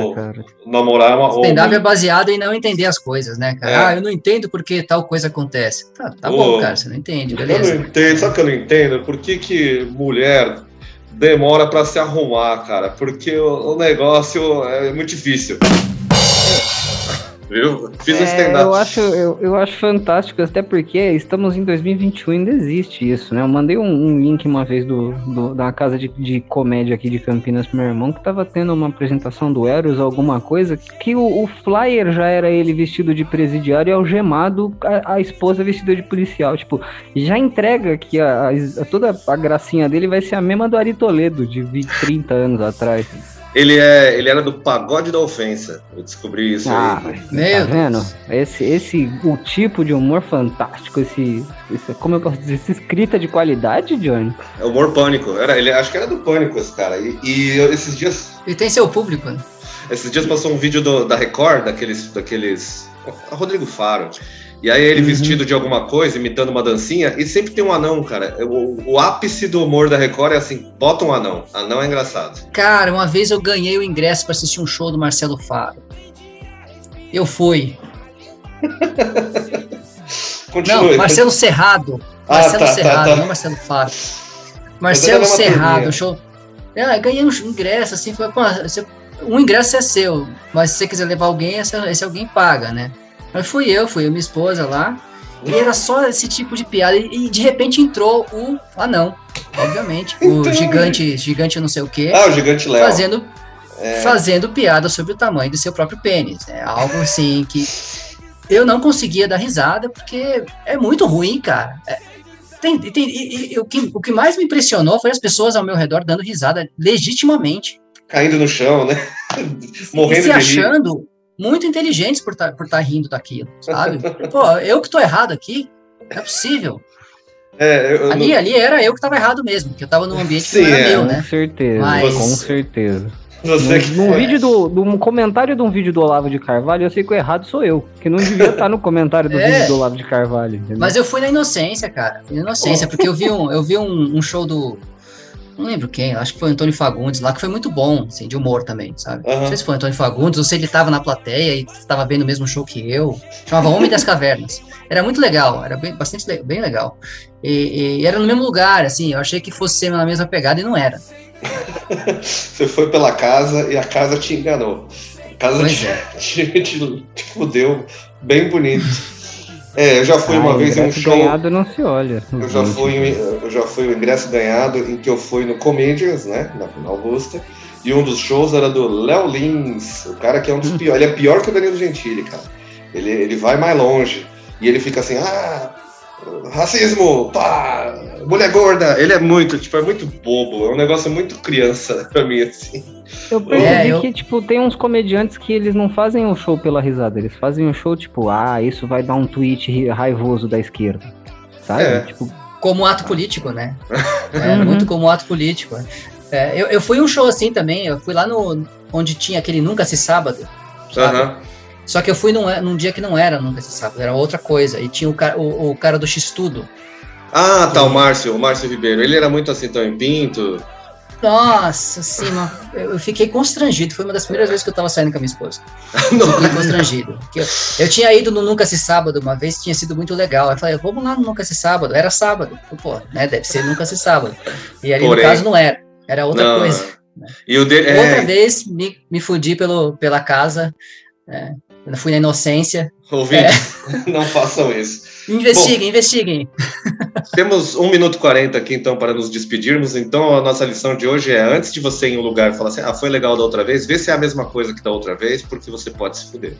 namorar é uma Stand-up é baseado em não entender as coisas, né, cara? É. Ah, eu não entendo porque tal coisa acontece. Tá, tá Ô, bom, cara, você não entende, Eu não beleza. entendo, sabe o que eu não entendo? Por que, que mulher demora pra se arrumar, cara? Porque o, o negócio é muito difícil. Viu? Fiz um É, stand-up. eu acho, eu, eu acho fantástico, até porque estamos em 2021 e ainda existe isso, né? Eu mandei um, um link uma vez do, do- da casa de, de comédia aqui de Campinas pro meu irmão, que tava tendo uma apresentação do Eros, alguma coisa, que o, o flyer já era ele vestido de presidiário e algemado, a, a esposa vestida de policial. Tipo, já entrega que a, a- toda a gracinha dele vai ser a mesma do Ari Toledo, de 20, 30 anos atrás. Ele, é, ele era do pagode da ofensa. Eu descobri isso Ah, aí. Meu tá vendo? Esse, esse, o tipo de humor fantástico, esse, esse, como eu posso dizer, essa escrita de qualidade, Johnny. É humor pânico. Era, ele, acho que era do pânico esse cara. E, e eu- esses dias. E tem seu público, né? Esses dias passou um vídeo do- da Record, daqueles. daqueles Rodrigo Faro. E aí ele vestido de alguma coisa, imitando uma dancinha, e sempre tem um anão, cara. O, o ápice do humor da Record é assim: bota um anão. Anão é engraçado. Cara, uma vez eu ganhei o ingresso pra assistir um show do Marcelo Faro. Eu fui. Continue. Não, Marcelo Serrado. Ah, Marcelo tá, tá, Serrado, tá. não Marcelo Faro. Marcelo Serrado, show. É, eu ganhei um ingresso, assim, foi, pô, você- um ingresso é seu, mas se você quiser levar alguém, esse, esse alguém paga, né? Mas fui eu, fui eu e minha esposa lá, e era só esse tipo de piada, e, e de repente entrou o anão, obviamente, o Então, gigante, gigante não sei o quê, Ah, o Gigante Léo. fazendo, É. fazendo piada sobre o tamanho do seu próprio pênis. É algo assim que eu não conseguia dar risada, porque é muito ruim, cara. É, tem- tem- e- e- o, que, o que mais me impressionou foi as pessoas ao meu redor dando risada legitimamente. Caindo no chão, né? e Morrendo se de rir. achando muito inteligentes por estar por tá rindo daquilo, sabe? Pô, eu que tô errado aqui, não é possível. É, eu, Ali, não- ali era eu que tava errado mesmo, porque eu tava num ambiente Sim, que não era é. meu, Com né? certeza, Mas- com certeza. você que Num, num vídeo do, do um comentário de um vídeo do Olavo de Carvalho, eu sei que o errado sou eu, que não devia estar no comentário do É. vídeo do Olavo de Carvalho. entendeu? Mas eu fui na inocência, cara. Na inocência, porque eu vi um, eu vi um, um show do. Não lembro quem, acho que foi o Antônio Fagundes lá, que foi muito bom, assim, de humor também, sabe? Aham. Não sei se foi o Antônio Fagundes ou se ele tava na plateia e tava vendo o mesmo show que eu. Chamava Homem das Cavernas. Era muito legal, era bem, bastante bem legal. E, e era no mesmo lugar, assim, eu achei que fosse ser na mesma pegada e não era. Você foi pela casa e a casa te enganou. A casa te, é. te, te, te fudeu bem bonito. É, eu já fui Ah, uma vez em um show. ganhado não se olha. Eu já fui, em- eu já fui o ingresso ganhado em que eu fui no Comedians, né? Na, na Augusta. E um dos shows era do Léo Lins, o cara que é um dos piores. Ele é pior que o Danilo Gentili, cara. Ele, ele vai mais longe. E ele fica assim, ah, racismo, pá, mulher gorda. Ele é muito, tipo, é muito bobo. É um negócio muito criança pra mim, assim. Eu percebi É, eu- que, tipo, tem uns comediantes que eles não fazem o show pela risada, eles fazem o show, tipo, ah, isso vai dar um tweet raivoso da esquerda. Sabe? É. Tipo, como ato político, né? É, Uhum. muito como ato político. É, eu, eu fui um show assim também, eu fui lá no onde tinha aquele Nunca Se Sábado, sabe? Aham. Só que eu fui num, num dia que não era Nunca Se Sábado, era outra coisa. E tinha o cara, o, o cara do X-Tudo. Ah, tá, o Márcio, o Márcio Ribeiro. Ele era muito assim, tão em pinto. Nossa, mano, eu fiquei constrangido. Foi uma das primeiras vezes que eu tava saindo com a minha esposa. Não. Fiquei constrangido. Eu, eu tinha ido no Nunca Se Sábado uma vez, tinha sido muito legal. Eu falei, vamos lá no Nunca Se Sábado. Era sábado. Pô, né, deve ser Nunca Se Sábado. E ali Porém- no caso não era. Era outra Não. coisa. E o dele. Outra É, vez me, me fudi pelo, pela casa. É, eu fui na inocência. ouvinte, não façam isso. Investiguem, investiguem. Temos 1 minuto e 40 aqui, então, para nos despedirmos. Então, a nossa lição de hoje é: antes de você ir em um lugar e falar assim, ah, foi legal da outra vez, vê se é a mesma coisa que da outra vez, porque você pode se fuder.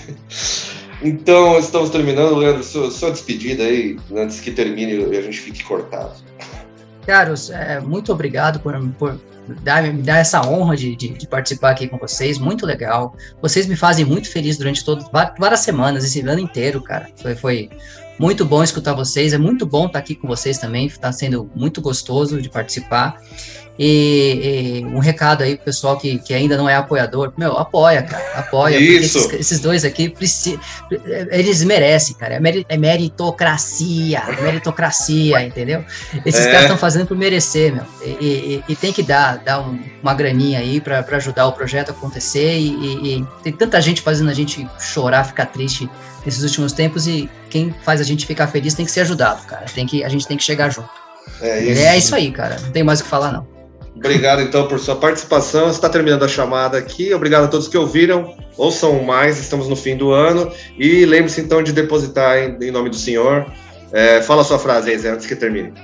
então, estamos terminando, Leandro, sua, sua despedida aí, antes que termine e a gente fique cortado. Caros, é, muito obrigado por, por dar, me dar essa honra de, de, de participar aqui com vocês. Muito legal. Vocês me fazem muito feliz durante todo, várias semanas, esse ano inteiro, cara. Foi, foi muito bom escutar vocês. É muito bom estar aqui com vocês também. Está sendo muito gostoso de participar. E, e um recado aí pro pessoal que, que ainda não é apoiador. Meu, apoia, cara. Apoia. porque Isso. Esses, esses dois aqui, eles merecem, cara. É, é meritocracia. Meritocracia, entendeu? Esses É. caras estão fazendo por merecer, meu. E, e- e tem que dar, dar um- uma graninha aí pra ajudar o projeto a acontecer. E tem tanta gente fazendo a gente chorar, ficar triste nesses últimos tempos. E quem faz a gente ficar feliz tem que ser ajudado, cara. Tem que, a gente tem que chegar junto. É isso. É isso aí, cara. Não tem mais o que falar, não. Obrigado, então, por sua participação. Está terminando a chamada aqui. Obrigado a todos que ouviram. Ouçam mais, estamos no fim do ano. E lembre-se, então, de depositar em, em nome do Senhor. É, fala a sua frase aí, Zé, antes que termine.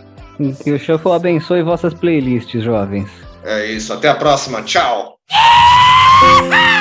Que o Shuffle abençoe vossas playlists, jovens. É isso. Até a próxima. Tchau.